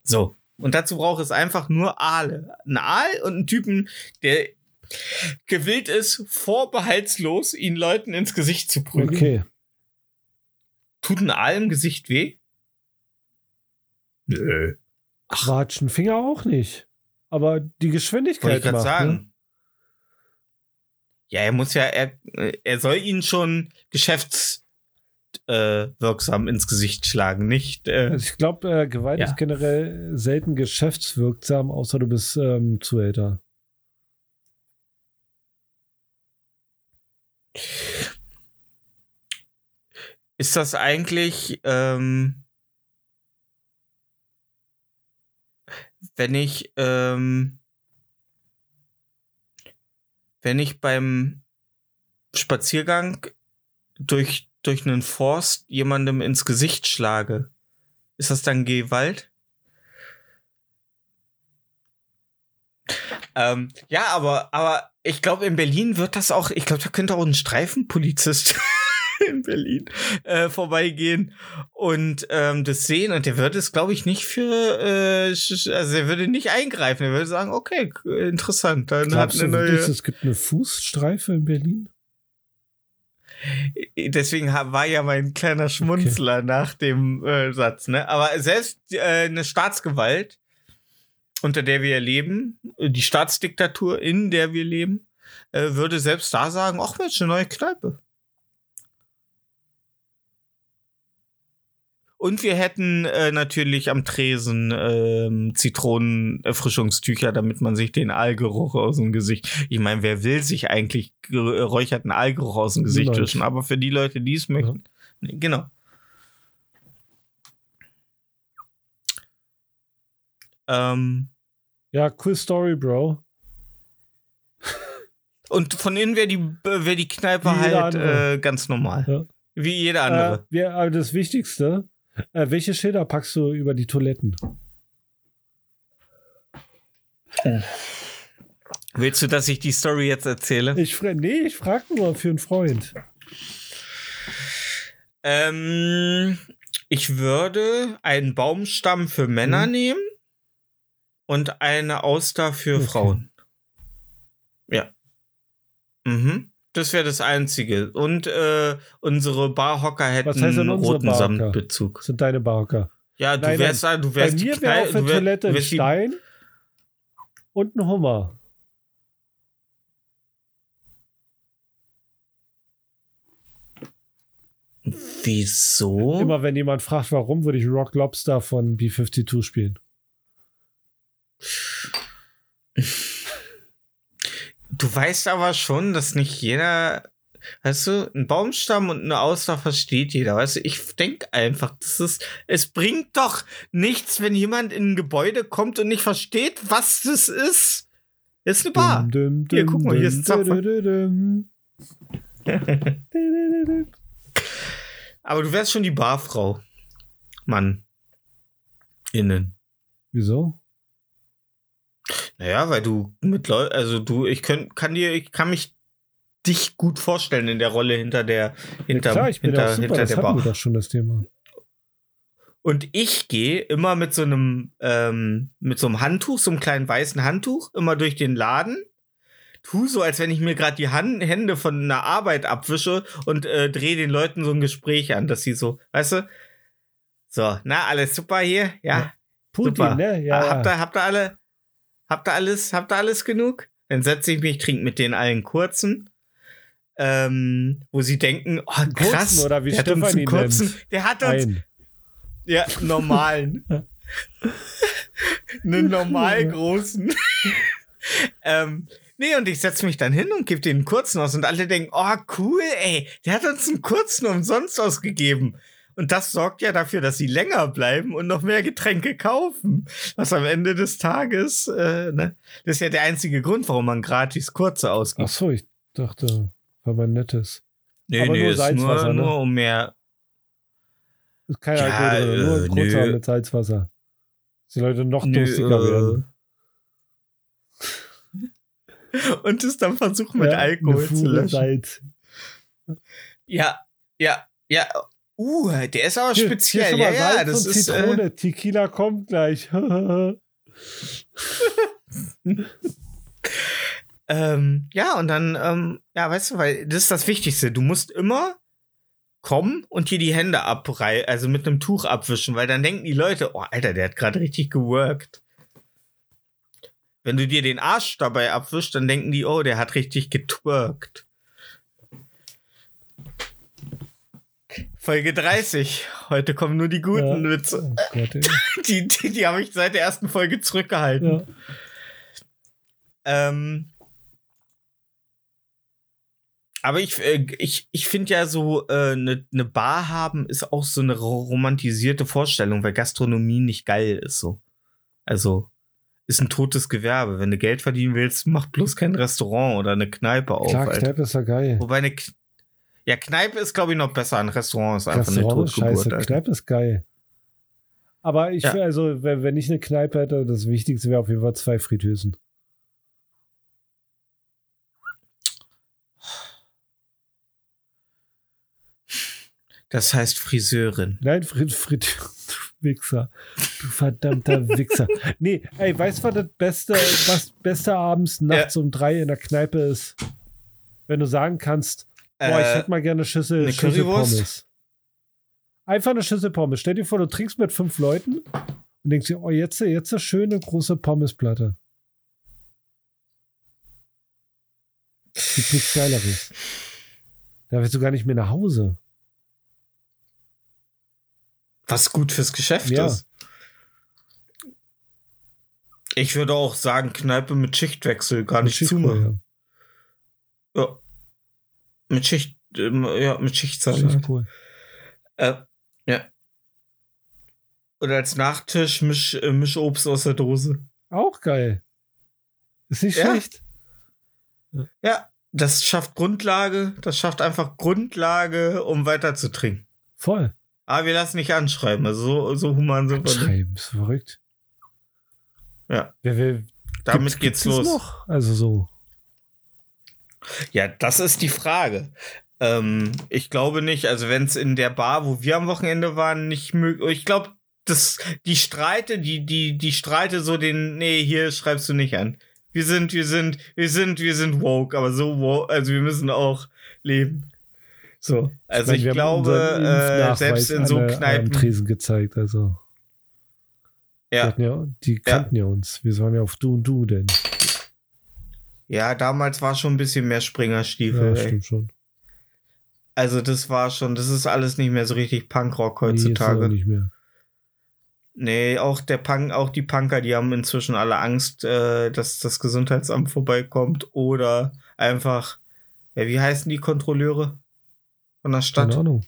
So. Und dazu braucht es einfach nur Aale. Ein Aal und einen Typen, der gewillt ist, vorbehaltslos ihn Leuten ins Gesicht zu prügeln. Okay. Tut ein Aal im Gesicht weh? Nö. Quatschen Finger auch nicht. Aber die Wollte Geschwindigkeit ich gerade macht, sagen. Ne? Ja, er muss ja, er, er soll ihn schon geschäftswirksam äh, ins Gesicht schlagen, nicht? Äh, Also ich glaube, äh, Gewalt Ja. ist generell selten geschäftswirksam, außer du bist ähm, Zuhälter. ist das eigentlich, ähm, wenn ich, ähm, wenn ich beim Spaziergang durch, durch einen Forst jemandem ins Gesicht schlage, ist das dann Gewalt? Ähm, ja, aber, aber ich glaube, in Berlin wird das auch, ich glaube, da könnte auch ein Streifenpolizist in Berlin äh, vorbeigehen und ähm, das sehen und der würde es, glaube ich, nicht für, äh, also er würde nicht eingreifen, er würde sagen, okay, interessant, dann Glaubst hat du eine wirklich, neue. es gibt eine Fußstreife in Berlin? Deswegen war ja mein kleiner Schmunzler nach dem äh, Satz. Ne? Aber selbst äh, eine Staatsgewalt, unter der wir leben, die Staatsdiktatur, in der wir leben, äh, würde selbst da sagen, ach Mensch, eine neue Kneipe. Und wir hätten äh, natürlich am Tresen ähm, Zitronenerfrischungstücher, damit man sich den Aalgeruch aus dem Gesicht. Ich meine, wer will sich eigentlich geräucherten Aalgeruch aus dem Gesicht wischen? Aber für die Leute, die es möchten. Nee, Genau. Ähm, Ja, cool Story, Bro. und von innen wäre die, wär die Kneipe halt äh, ganz normal. Ja. Wie jeder Äh, andere. wir, aber das Wichtigste, äh, welche Schilder packst du über die Toiletten? Willst du, dass ich die Story jetzt erzähle? Ich nee, ich frage nur für einen Freund. Ähm, ich würde einen Baumstamm für Männer Mhm. nehmen und eine Auster für Okay. Frauen. Ja. Mhm. Das wäre das Einzige. Und äh, unsere Barhocker hätten Was heißt denn roten Barhocker? Samtbezug. Das sind deine Barhocker. Ja, du Nein, wärst, da- du Bei wärst die mir wäre auf der Toilette ein Stein und ein Hummer. Wieso? Immer wenn jemand fragt, warum, würde ich Rock Lobster von B-52 spielen. Du weißt aber schon, dass nicht jeder, weißt du, ein Baumstamm und eine Auster versteht jeder. Weißt du, ich denke einfach, das ist, es bringt doch nichts, wenn jemand in ein Gebäude kommt und nicht versteht, was das ist. Das ist eine Bar. Dum, dum, Hier, guck mal, hier ist ein dum. Aber du wärst schon die Barfrau. Mann. Innen. Wieso? Naja, weil du mit Leuten, also du, ich könnt, kann dir, ich kann mich dich gut vorstellen in der Rolle hinter der, hinter, Klar, ich bin hinter, super, hinter das der Bar. wir doch schon das Thema. Und ich gehe immer mit so einem, ähm, mit so einem Handtuch, so einem kleinen weißen Handtuch, immer durch den Laden. Tu so, als wenn ich mir gerade die Hand, Hände von einer Arbeit abwische und äh, drehe den Leuten so ein Gespräch an, dass sie so, weißt du? So, na, alles super hier? Ja. Ja, Putin, super. ne? Ja, habt, ja. ihr, habt ihr alle, habt ihr alles, habt ihr alles genug? Dann setze ich mich, trinke mit denen allen kurzen. Ähm, wo sie denken, oh krass, kurzen oder wie der hat uns Stefan einen kurzen, nennt. der hat uns, Ein. ja, normalen. Einen normal großen. ähm, nee, und ich setze mich dann hin und gebe den kurzen aus und alle denken, oh cool, ey, der hat uns einen kurzen umsonst ausgegeben. Und das sorgt ja dafür, dass sie länger bleiben und noch mehr Getränke kaufen. Was am Ende des Tages, äh, ne, das ist ja der einzige Grund, warum man gratis kurze Ach ausgibt. so, ich dachte, weil man nettes. Nee, aber nur ist Salzwasser, nur, ne? nur um mehr. Ist kein Ja, Alkohol drin, nur äh, ein kurzer nö. mit Salzwasser. Dass die Leute noch durstiger werden. äh, und es dann versuchen mit Ja, Alkohol eine zu löschen. Salz. Ja, ja, ja. Uh, der ist aber Hier- speziell. Hier, ja, schon mal ja, Salz das und ist. Äh, Zitrone. Tequila kommt gleich. ähm, ja, und dann, ähm, ja, weißt du, weil das ist das Wichtigste. Du musst immer kommen und dir die Hände abreißen, also mit einem Tuch abwischen, weil dann denken die Leute, oh, Alter, der hat gerade richtig geworkt. Wenn du dir den Arsch dabei abwischst, dann denken die, oh, der hat richtig getwerkt. Folge 30. Heute kommen nur die guten Ja. Witze. oh Gott. Die, die, die habe ich seit der ersten Folge zurückgehalten. Ja. Ähm, aber ich, äh, ich, ich finde ja so, eine äh, ne- Bar haben ist auch so eine ro- romantisierte Vorstellung, weil Gastronomie nicht geil ist so. Also ist ein totes Gewerbe. Wenn du Geld verdienen willst, mach bloß kein Restaurant oder eine Kneipe auf. Klar. Kneipe ist ja geil. Wobei eine ja, Kneipe ist, glaube ich, noch besser. Ein Restaurant ist einfach Restaurant eine Totgeburt. scheiße. Alter. Kneipe ist geil. Aber ich, Ja. also, wenn, wenn ich eine Kneipe hätte, das Wichtigste wäre auf jeden Fall zwei Fritteusen. Das heißt Friseurin. Nein, Frit, Frit, du Wichser. Du verdammter Wichser. Nee, ey, weißt du, was das Beste, was Beste abends nachts um drei in der Kneipe ist? Wenn du sagen kannst, Boah, ich Äh, hätte mal gerne eine Schüssel, eine Schüssel? Pommes. Einfach eine Schüssel Pommes. Stell dir vor, du trinkst mit fünf Leuten und denkst dir, oh, jetzt, jetzt eine schöne große Pommesplatte. Gibt nichts Geileres. Da willst du gar nicht mehr nach Hause. was gut fürs Geschäft Ja. ist. Ich würde auch sagen, Kneipe mit Schichtwechsel gar nicht Schicht- zumachen. ja. Ja. Mit Schicht, ähm, ja, mit Schichtsalat. Schicht cool. Äh, ja. Und als Nachtisch Misch, äh, Mischobst aus der Dose. Auch geil. Ist nicht Ja. schlecht. Ja, das schafft Grundlage, das schafft einfach Grundlage, um weiter zu trinken. Voll. Aber wir lassen nicht anschreiben, also so, so human sind wir. nicht. Schreiben, ist verrückt. Ja. Wer will, Damit geht's es los. noch? Also so. Ja, das ist die Frage. Ähm, ich glaube nicht, also wenn es in der Bar, wo wir am Wochenende waren, nicht möglich. Ich glaube, das, die Streite, die, die, die Streite so den, nee, hier schreibst du nicht an. Wir sind, wir sind, wir sind, wir sind woke, aber so woke, also wir müssen auch leben. So, also meine, ich, wir haben glaube, äh, selbst in so Kneipen, Tresen gezeigt, also. Die, ja, hatten ja, die kannten ja. uns. Wir waren ja auf du und du, denn. Ja, damals war schon ein bisschen mehr Ja, Springerstiefel. ey. stimmt schon. Also das war schon, das ist alles nicht mehr so richtig Punkrock Nee, heutzutage. aber nicht mehr. Nee, auch der Punk, auch die Punker, die haben inzwischen alle Angst, äh, dass das Gesundheitsamt vorbeikommt oder einfach, ja, wie heißen die Kontrolleure von der Stadt? Keine Ahnung.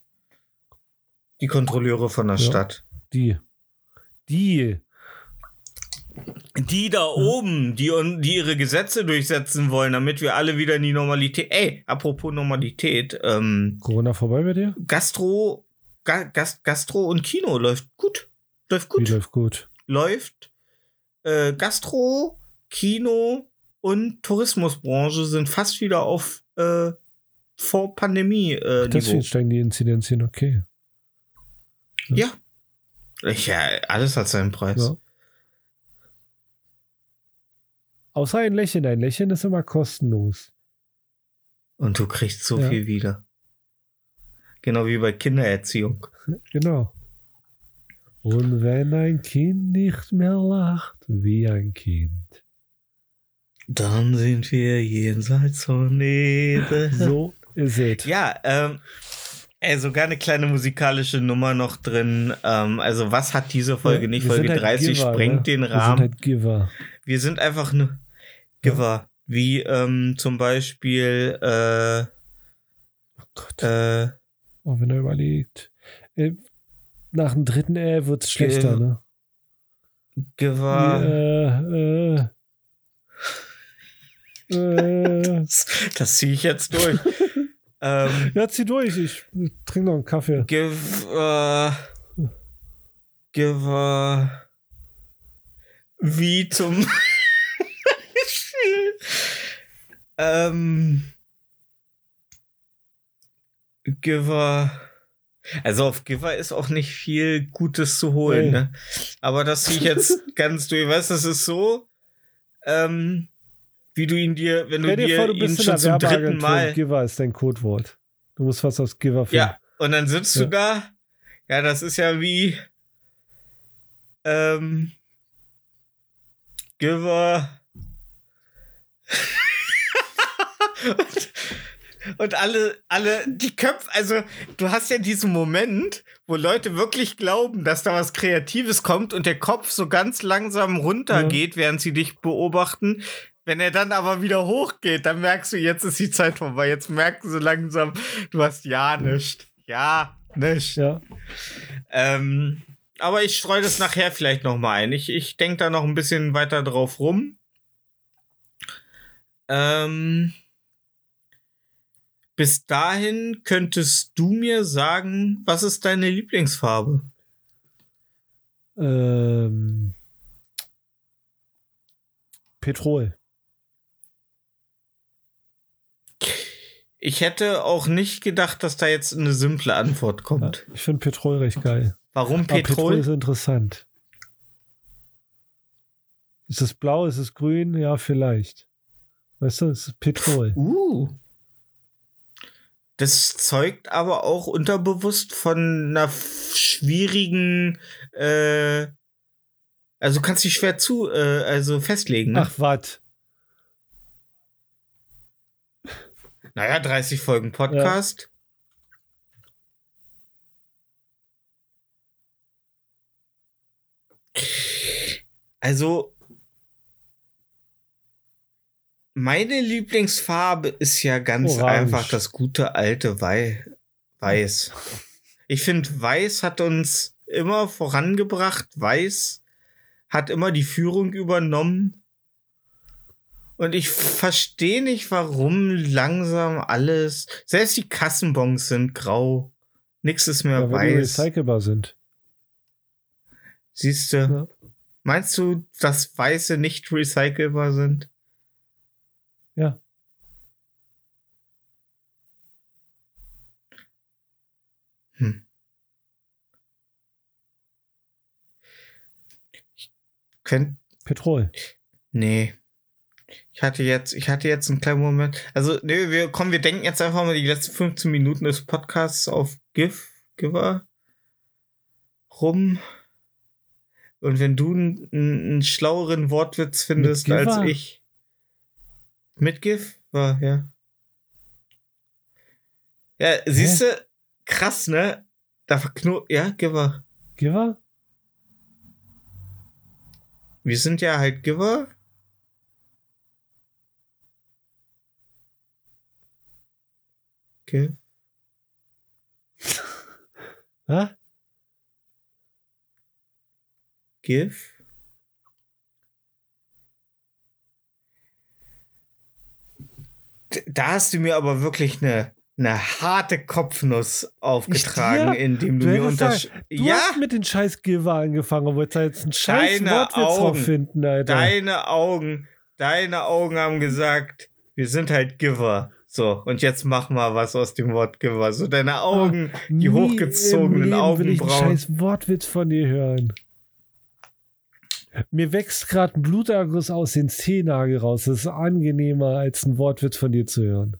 Die Kontrolleure von der Ja. Stadt. Die. Die. Die da oben, die, die ihre Gesetze durchsetzen wollen, damit wir alle wieder in die Normalität. Ey, apropos Normalität, ähm, Corona vorbei bei dir? Gastro, Ga, Gast, Gastro und Kino läuft gut. Läuft Wie gut. läuft gut? läuft. Äh, Gastro, Kino und Tourismusbranche sind fast wieder auf äh, vor Pandemie äh, Deswegen Niveau. steigen die Inzidenzien, okay. Ja. Ja, alles hat seinen Preis. Ja. Außer ein Lächeln. Ein Lächeln ist immer kostenlos. Und du kriegst so Ja. viel wieder. Genau wie bei Kindererziehung. Genau. Und wenn ein Kind nicht mehr lacht wie ein Kind. Dann sind wir jenseits von Ede. So ist es. Ja, ähm, ey, sogar eine kleine musikalische Nummer noch drin. Ähm, also, was hat diese Folge nicht? Wir sind Folge halt 30 Giver, sprengt ne? den Wir Rahmen. sind halt. Wir sind einfach nur Giver. Wie ähm, zum Beispiel äh, Oh Gott. äh, Oh, wenn er überlegt. Äh, nach dem dritten Äh wird es schlechter, Ge- ne? Giver. Äh, äh, äh. Das ziehe ich jetzt durch. ähm, Ja, zieh durch. Ich trinke noch einen Kaffee. Giver. Giver. Wie zum Beispiel. Ähm, Giver. Also auf Giver ist auch nicht viel Gutes zu holen, Nee. ne? Aber das ziehe ich jetzt ganz durch. Weißt du, das ist so, ähm, wie du ihn dir, wenn du Stell dir dir vor, du ihn schon zum dritten Mal. Giver ist dein Codewort. Du musst was aus Giver finden. Ja, und dann sitzt Ja. du da. Ja, das ist ja wie ähm, Giver. Und, und alle, alle, die Köpfe, also du hast ja diesen Moment, wo Leute wirklich glauben, dass da was Kreatives kommt und der Kopf so ganz langsam runtergeht, während sie dich beobachten. Wenn er dann aber wieder hochgeht, dann merkst du, jetzt ist die Zeit vorbei. Jetzt merken sie langsam, du hast ja nichts. Ja, nichts. Ja. Ähm, aber ich streue das nachher vielleicht noch mal ein. Ich, ich denke da noch ein bisschen weiter drauf rum. Ähm, bis dahin könntest du mir sagen, was ist deine Lieblingsfarbe? Ähm, Petrol. Ich hätte auch nicht gedacht, dass da jetzt eine simple Antwort Ja, kommt. ich finde Petrol recht geil. Warum Aber Petrol Petrol? ist interessant. Ist es blau, ist es grün? Ja, vielleicht. Weißt du, es ist Petrol. Uh. Das zeugt aber auch unterbewusst von einer schwierigen, äh, also kannst dich schwer zu, äh, also festlegen. Ne? Ach, was? Naja, 30 Folgen Podcast. Also, meine Lieblingsfarbe ist ja ganz Orange. einfach das gute alte Wei Weiß. Ich finde, Weiß hat uns immer vorangebracht. Weiß hat immer die Führung übernommen. Und ich verstehe nicht, warum langsam alles, selbst die Kassenbons sind grau. Nix ist mehr Ja, weil die weiß. recycelbar sind. Siehst du? Ja. Meinst du, dass Weiße nicht recycelbar sind? Ja. Hm. Ich könnte Petrol. Nee. Ich hatte jetzt, ich hatte jetzt einen kleinen Moment. Also, nee, wir kommen, wir denken jetzt einfach mal die letzten 15 Minuten des Podcasts auf GIF, Giver rum. Und wenn du einen, einen schlaueren Wortwitz findest als ich. Mit GIF? War, ja. Ja, siehst du, krass, ne? Da verknurrt, ja, Giver. Giver? Wir sind ja halt Giver. Okay. Ha? GIF. D- Da hast du mir aber wirklich eine, eine harte Kopfnuss aufgetragen, indem du, Du mir hättest unter. da- Du Ja, hast mit den scheiß Giver angefangen, aber jetzt jetzt einen scheiß Deine Wortwitz drauf Augen. finden, Alter. deine Augen, deine Augen haben gesagt, wir sind halt Giver. So, und jetzt mach mal was aus dem Wort Giver. So, deine Augen, die Nie hochgezogenen Leben will ich einen Augenbrauen. scheiß Wortwitz von dir hören. Mir wächst gerade ein Bluterguss aus den Zehennagel raus. Das ist angenehmer, als einen Wortwitz von dir zu hören.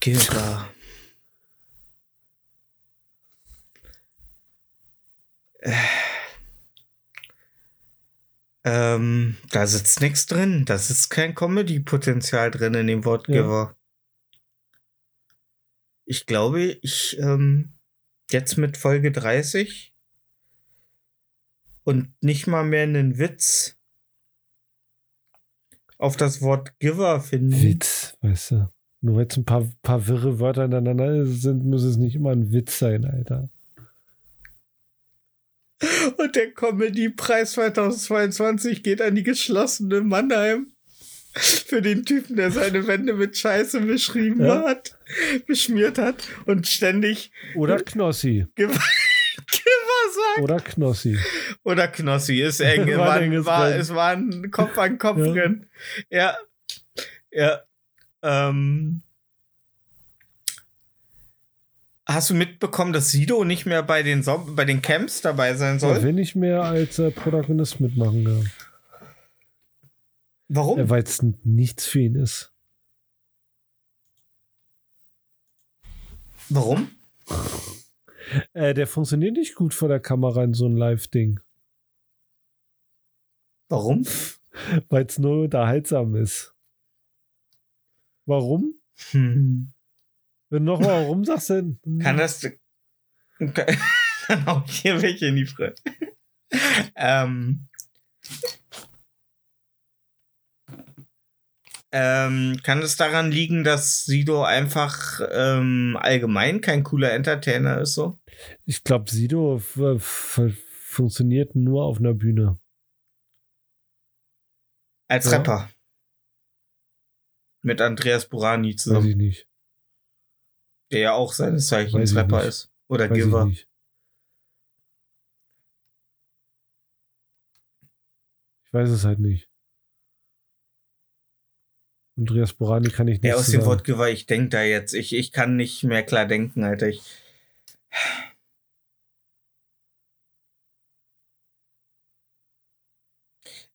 Giver. Äh. Ähm, da sitzt nichts drin. Da sitzt kein Comedy-Potenzial drin in dem Wort Ja. Giver. Ich glaube, ich ähm, jetzt mit Folge 30 und nicht mal mehr einen Witz auf das Wort Giver finden. Witz, weißt du. Nur weil es ein paar, paar wirre Wörter ineinander sind, muss es nicht immer ein Witz sein, Alter. Und der Comedy-Preis 2022 geht an die geschlossene Mannheim. Für den Typen, der seine Wände mit Scheiße beschrieben Ja. hat, beschmiert hat und ständig Oder Knossi. Sagt. Oder Knossi. Oder Knossi, ist eng. War war, es war ein Kopf an Kopf Ja. Rennen. Ja. Ja. Ähm. Hast du mitbekommen, dass Sido nicht mehr bei den, Som bei den Camps dabei sein soll? Er will nicht mehr als äh, Protagonist mitmachen. Ja. Warum? Weil es nichts für ihn ist. Warum? Äh, der funktioniert nicht gut vor der Kamera in so ein Live-Ding. Warum? Weil es nur unterhaltsam ist. Warum? Hm. Wenn du nochmal warum sagst du denn? Kann das. Kann, dann hau ich hier welche in die Fresse. ähm. Ähm, kann es daran liegen, dass Sido einfach ähm, allgemein kein cooler Entertainer ist so? Ich glaube, Sido funktioniert nur auf einer Bühne. Als Ja. Rapper. Mit Andreas Burani Weiß zusammen, ich nicht. der ja auch seines Zeichens Weiß ich Rapper ist. Oder Weiß ich Giver. nicht. Ich weiß es halt nicht. Andreas Borani kann ich nicht Ja, aus dem. Wort Giver, ich denk da jetzt. Ich, ich kann nicht mehr klar denken, Alter. Ich,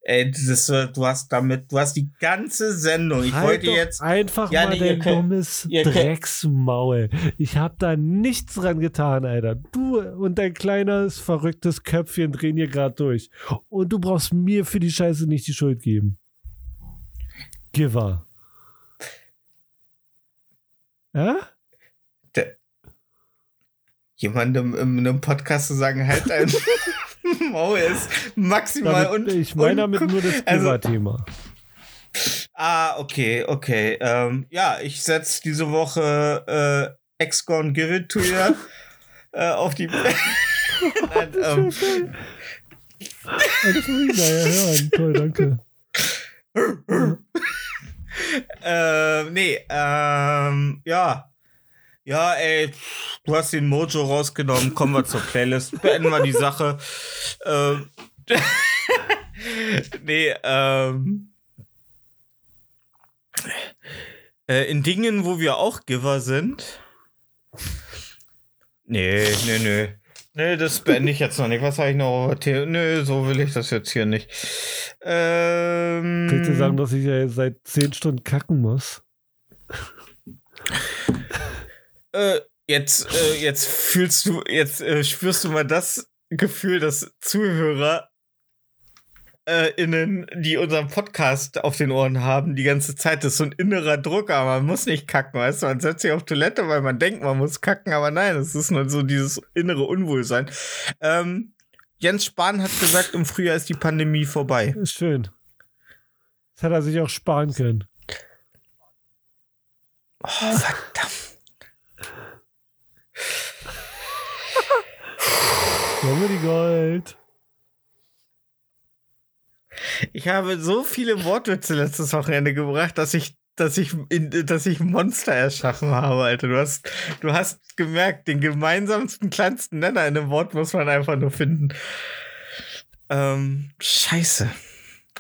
Ey, das äh, du hast damit, du hast die ganze Sendung. Ich Halt wollte doch jetzt. einfach Ja, mal nee, dein könnt- dummes Drecksmaul. Ich hab da nichts dran getan, Alter. Du und dein kleines, verrücktes Köpfchen drehen hier gerade durch. Und du brauchst mir für die Scheiße nicht die Schuld geben. Giver. Ja? Der, jemandem in einem Podcast zu sagen, halt dein Maul ist maximal Damit, und. ich meine damit nur das also- Giver-Thema. Ah, okay, okay. Ähm, ja, ich setze diese Woche äh, Ex Gone Give It to You äh, auf die. Nein, ähm, Das muss ich naja hören. Toll, danke. äh, nee, ähm, ja. Ja, ey, du hast den Mojo rausgenommen. Kommen wir zur Playlist. Beenden wir die Sache. Ähm, nee, ähm. Äh, in Dingen, wo wir auch Giver sind. Nee, nee, nee. Nee, das beende ich jetzt noch nicht. Was habe ich noch? Nee, so will ich das jetzt hier nicht. Ähm, ich dir sagen, dass ich ja jetzt seit 10 Stunden kacken muss? äh, jetzt, äh, jetzt fühlst du, jetzt äh, spürst du mal das Gefühl, dass Zuhörer äh, innen, die unseren Podcast auf den Ohren haben, die ganze Zeit das ist so ein innerer Druck, aber man muss nicht kacken, weißt du, man setzt sich auf Toilette, weil man denkt, man muss kacken, aber nein, es ist nur so dieses innere Unwohlsein. Ähm, Jens Spahn hat gesagt, im Frühjahr ist die Pandemie vorbei. Ist schön. Das hätte er sich auch sparen können. Oh, verdammt. Comedy Gold. Ich habe so viele Wortwitze letztes Wochenende gebracht, dass ich, dass ich, in, dass ich Monster erschaffen habe, Alter. Du hast, du hast gemerkt, den gemeinsamsten, kleinsten Nenner in einem Wort muss man einfach nur finden. Ähm, scheiße.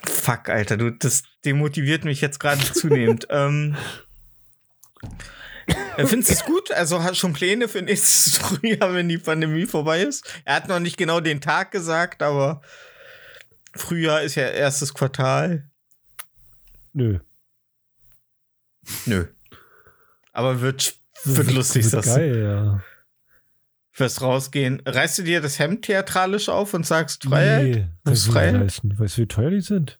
Fuck, Alter, du, das demotiviert mich jetzt gerade zunehmend. ähm, äh, Findest du es gut? Also hast schon Pläne für nächstes Frühjahr, wenn die Pandemie vorbei ist? Er hat noch nicht genau den Tag gesagt, aber Frühjahr ist ja erstes Quartal. Nö. Nö. Aber wird, wird lustig, Wird du. Geil, ja. Wirst rausgehen. Reißt du dir das Hemd theatralisch auf und sagst Freiheit? Nee, Das Freiheit? leisten. Weißt du, wie teuer die sind?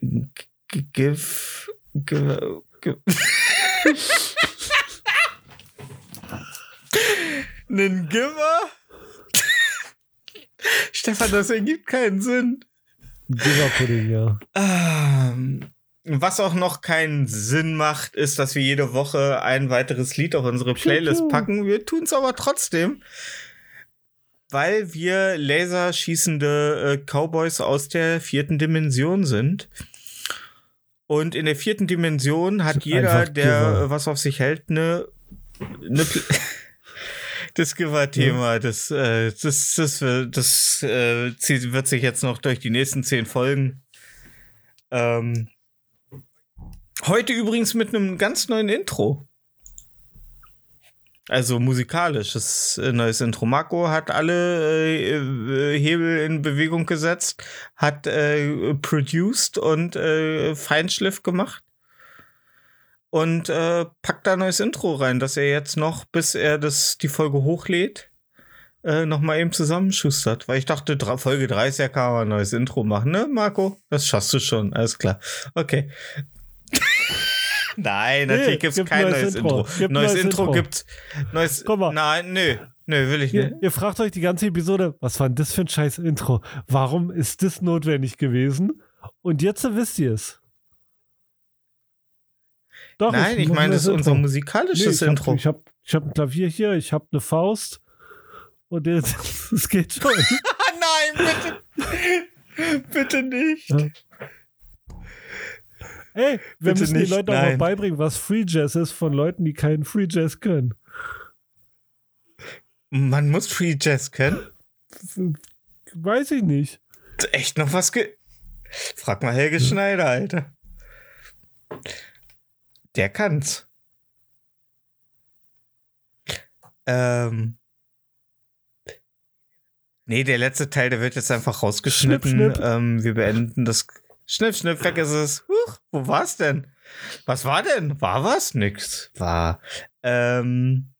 G- Give. Give. give. Nen Giver? Stefan, das ergibt keinen Sinn. Giver-Pudding, ja. Ähm, was auch noch keinen Sinn macht, ist, dass wir jede Woche ein weiteres Lied auf unsere Playlist packen. Wir tun es aber trotzdem, weil wir laserschießende äh, Cowboys aus der vierten Dimension sind. Und in der vierten Dimension hat jeder, der Giver. äh, was auf sich hält, eine, eine Pl das Giver-Thema, das, äh, das, das, wird- das äh, wird sich jetzt noch durch die nächsten zehn Folgen. Ähm, heute übrigens mit einem ganz neuen Intro. Also musikalisches äh, neues Intro. Marco hat alle äh, äh, Hebel in Bewegung gesetzt, hat äh, produced und äh, Feinschliff gemacht und äh, packt da neues Intro rein, dass er jetzt noch, bis er das die Folge hochlädt, äh, noch mal eben zusammenschustert. Weil ich dachte, dra- Folge 30 kann man ein neues Intro machen, ne, Marco? Das schaffst du schon, alles klar. Okay. Nein, Nee, natürlich gibt's gibt kein neues neues Intro. Intro. Gibt neues neues Intro, Intro. gibt's. Neues. Guck mal. Nein, nö. Nö, will ich Ihr, nicht. ihr fragt euch die ganze Episode, was war denn das für ein scheiß Intro? Warum ist das notwendig gewesen? Und jetzt wisst ihr es. Doch, Nein, ich meine, das ist unser musikalisches Nee, ich Intro. Hab, ich habe ich hab ein Klavier hier, ich habe eine Faust. Und jetzt, es geht schon. Nein, bitte. bitte nicht. Ja. Ey, wir Bitte müssen nicht, den Leuten auch mal nein. beibringen, was Free Jazz ist von Leuten, die keinen Free Jazz können. Man muss Free Jazz können. Weiß ich nicht. Echt noch was ge. Frag mal Helge Schneider, Alter. Der kann's. Ähm. Nee, der letzte Teil, der wird jetzt einfach rausgeschnitten. Schnipp, schnipp. Ähm, wir beenden das. Schnipp, schnipp, weg ist es. Huch, wo war's denn? Was war denn? War was? Nix. War. Ähm.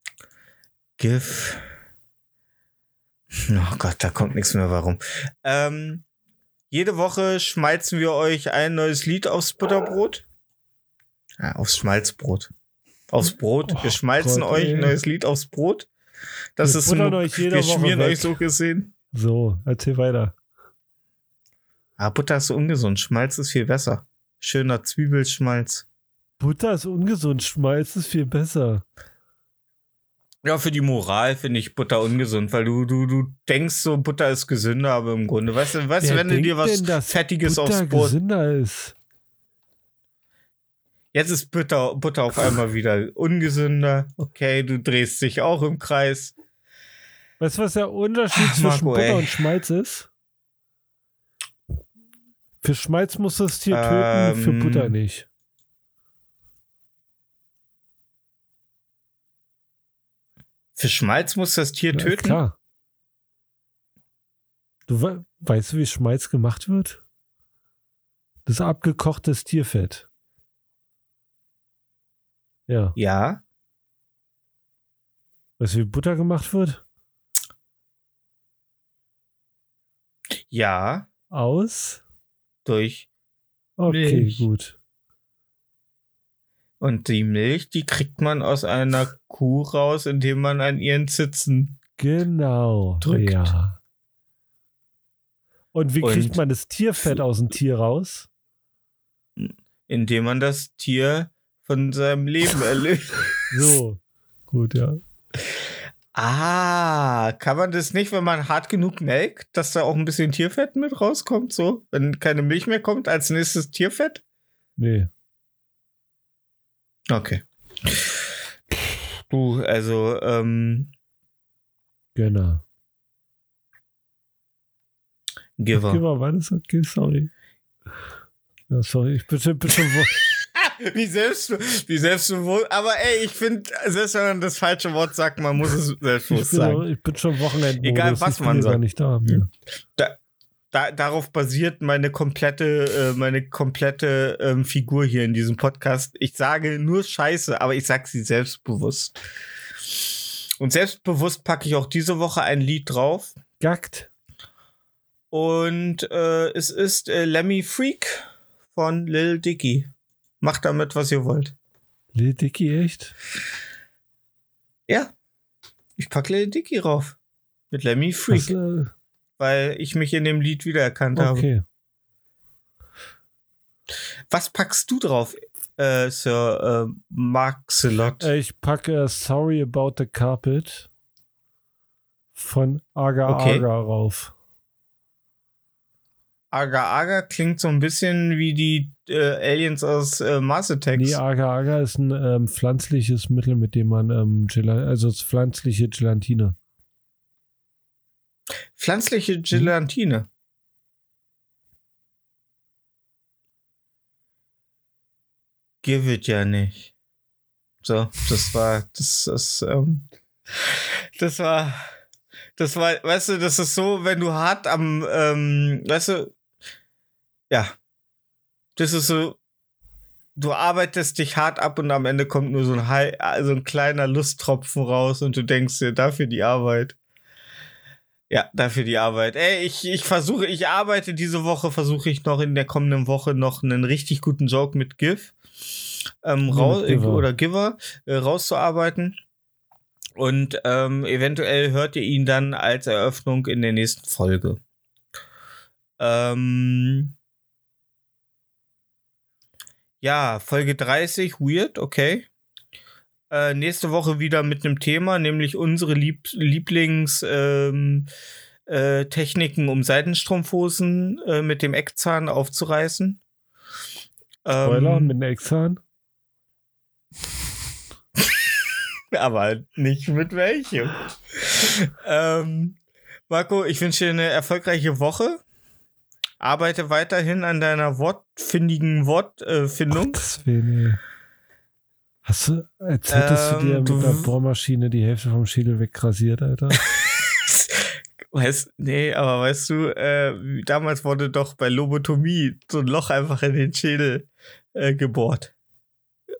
GIF. Oh Gott, da kommt nichts mehr. Warum? Ähm, jede Woche schmeißen wir euch ein neues Lied aufs Butterbrot. Ja, aufs Schmalzbrot. Aufs Brot. Oh wir schmeißen Gott, euch ein neues Lied aufs Brot. Das Wir ist jede wir Woche schmieren weg. euch so gesehen. So, erzähl weiter. Ah, Butter ist so ungesund. Schmalz ist viel besser. Schöner Zwiebelschmalz. Butter ist ungesund, Schmalz ist viel besser. Ja, für die Moral finde ich Butter ungesund, weil du, du, du denkst so, Butter ist gesünder, aber im Grunde, weißt du, weißt Wer wenn du dir was denn, dass Fettiges Butter aufs Brot. gesünder ist. Jetzt ist Butter, Butter auf einmal wieder ungesünder. Okay, du drehst dich auch im Kreis. Weißt du, was der Unterschied Ach, zwischen Marco, Butter ey. und Schmalz ist? Für Schmalz muss das Tier töten, für Ähm, Butter nicht. Für Schmalz muss das Tier Ja, töten. Klar. Du we weißt du, wie Schmalz gemacht wird? Das ist abgekochtes Tierfett. Ja. Ja. Weißt du, wie Butter gemacht wird? Ja. Aus? Durch. Okay, Milch. gut. Und die Milch, die kriegt man aus einer Kuh raus, indem man an ihren Zitzen. Genau. Drückt. Ja. Und wie Und- kriegt man das Tierfett aus dem Tier raus? indem man das Tier von seinem Leben erlöst. So. Gut, ja. Ah, kann man das nicht, wenn man hart genug melkt, dass da auch ein bisschen Tierfett mit rauskommt, so? Wenn keine Milch mehr kommt, als nächstes Tierfett? Nee. Okay. Du, also, ähm, Genau. Mal, war das okay? Sorry. Ja, sorry, ich bin, schon- bin schon Wie selbst, wie selbstbewusst. Aber ey, ich finde, selbst wenn man das falsche Wort sagt, man muss es ich selbstbewusst bin, auch- sagen. ich bin schon Wochenende. Egal, was man sagt. nicht da. Ja. Da, darauf basiert meine komplette, äh, meine komplette ähm, Figur hier in diesem Podcast. Ich sage nur Scheiße, aber ich sag sie selbstbewusst. Und selbstbewusst packe ich auch diese Woche ein Lied drauf. Gackt. Und äh, es ist äh, Lemmy Freak von Lil Dicky. Macht damit, was ihr wollt. Lil Dicky, echt? Ja. Ich packe Lil Dicky rauf. Mit Lemmy Freak. Äh, weil ich mich in dem Lied wiedererkannt habe. okay. Was packst du drauf, äh, Sir äh, Mark Celot? Äh, Ich packe Sorry About the Carpet von Aga Okay. Aga rauf. Aga Aga klingt so ein bisschen wie die äh, Aliens aus äh, Mars Attacks. Nee, Aga Aga ist ein ähm, pflanzliches Mittel, mit dem man ähm, Gela also pflanzliche Gelatine. Pflanzliche Gelatine. Give it ja nicht. So, das war, das ist, ähm, das war, das war, weißt du, das ist so, wenn du hart am, ähm, weißt du, ja, das ist so, du arbeitest dich hart ab und am Ende kommt nur so ein, Hei- so ein kleiner Lusttropfen raus und du denkst dir, dafür die Arbeit. Ja, dafür die Arbeit. Ey, ich, ich versuche, ich arbeite diese Woche, versuche ich noch in der kommenden Woche noch einen richtig guten Joke mit GIF ähm, Ja, raus, mit Giver. oder Giver äh, rauszuarbeiten. Und ähm, eventuell hört ihr ihn dann als Eröffnung in der nächsten Folge. Ähm, ja, Folge 30, weird, okay. Äh, nächste Woche wieder mit einem Thema, nämlich unsere Lieb Lieblings ähm, äh, um Seitenstrumpfhosen äh, mit dem Eckzahn aufzureißen. Spoiler Ähm, mit einem Exan. aber nicht mit welchem. ähm, Marco, ich wünsche dir eine erfolgreiche Woche. Arbeite weiterhin an deiner wortfindigen Wortfindung. Ey. Hast du, als hättest du dir Ähm, mit du- einer Bohrmaschine die Hälfte vom Schädel wegrasiert, Alter? Weißt, nee, aber weißt du, äh, damals wurde doch bei Lobotomie so ein Loch einfach in den Schädel äh, gebohrt.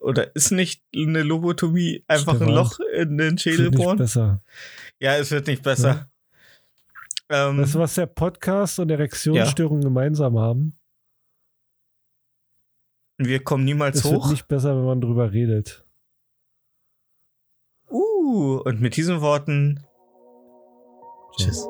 Oder ist nicht eine Lobotomie einfach Stefan, ein Loch in den Schädel bohren? besser. Ja, es wird nicht besser. Ähm, Weißt du, was der Podcast und Erektionsstörungen gemeinsam haben? wir kommen niemals Es wird hoch. nicht besser, wenn man drüber redet. Uh, und mit diesen Worten. Tschüss.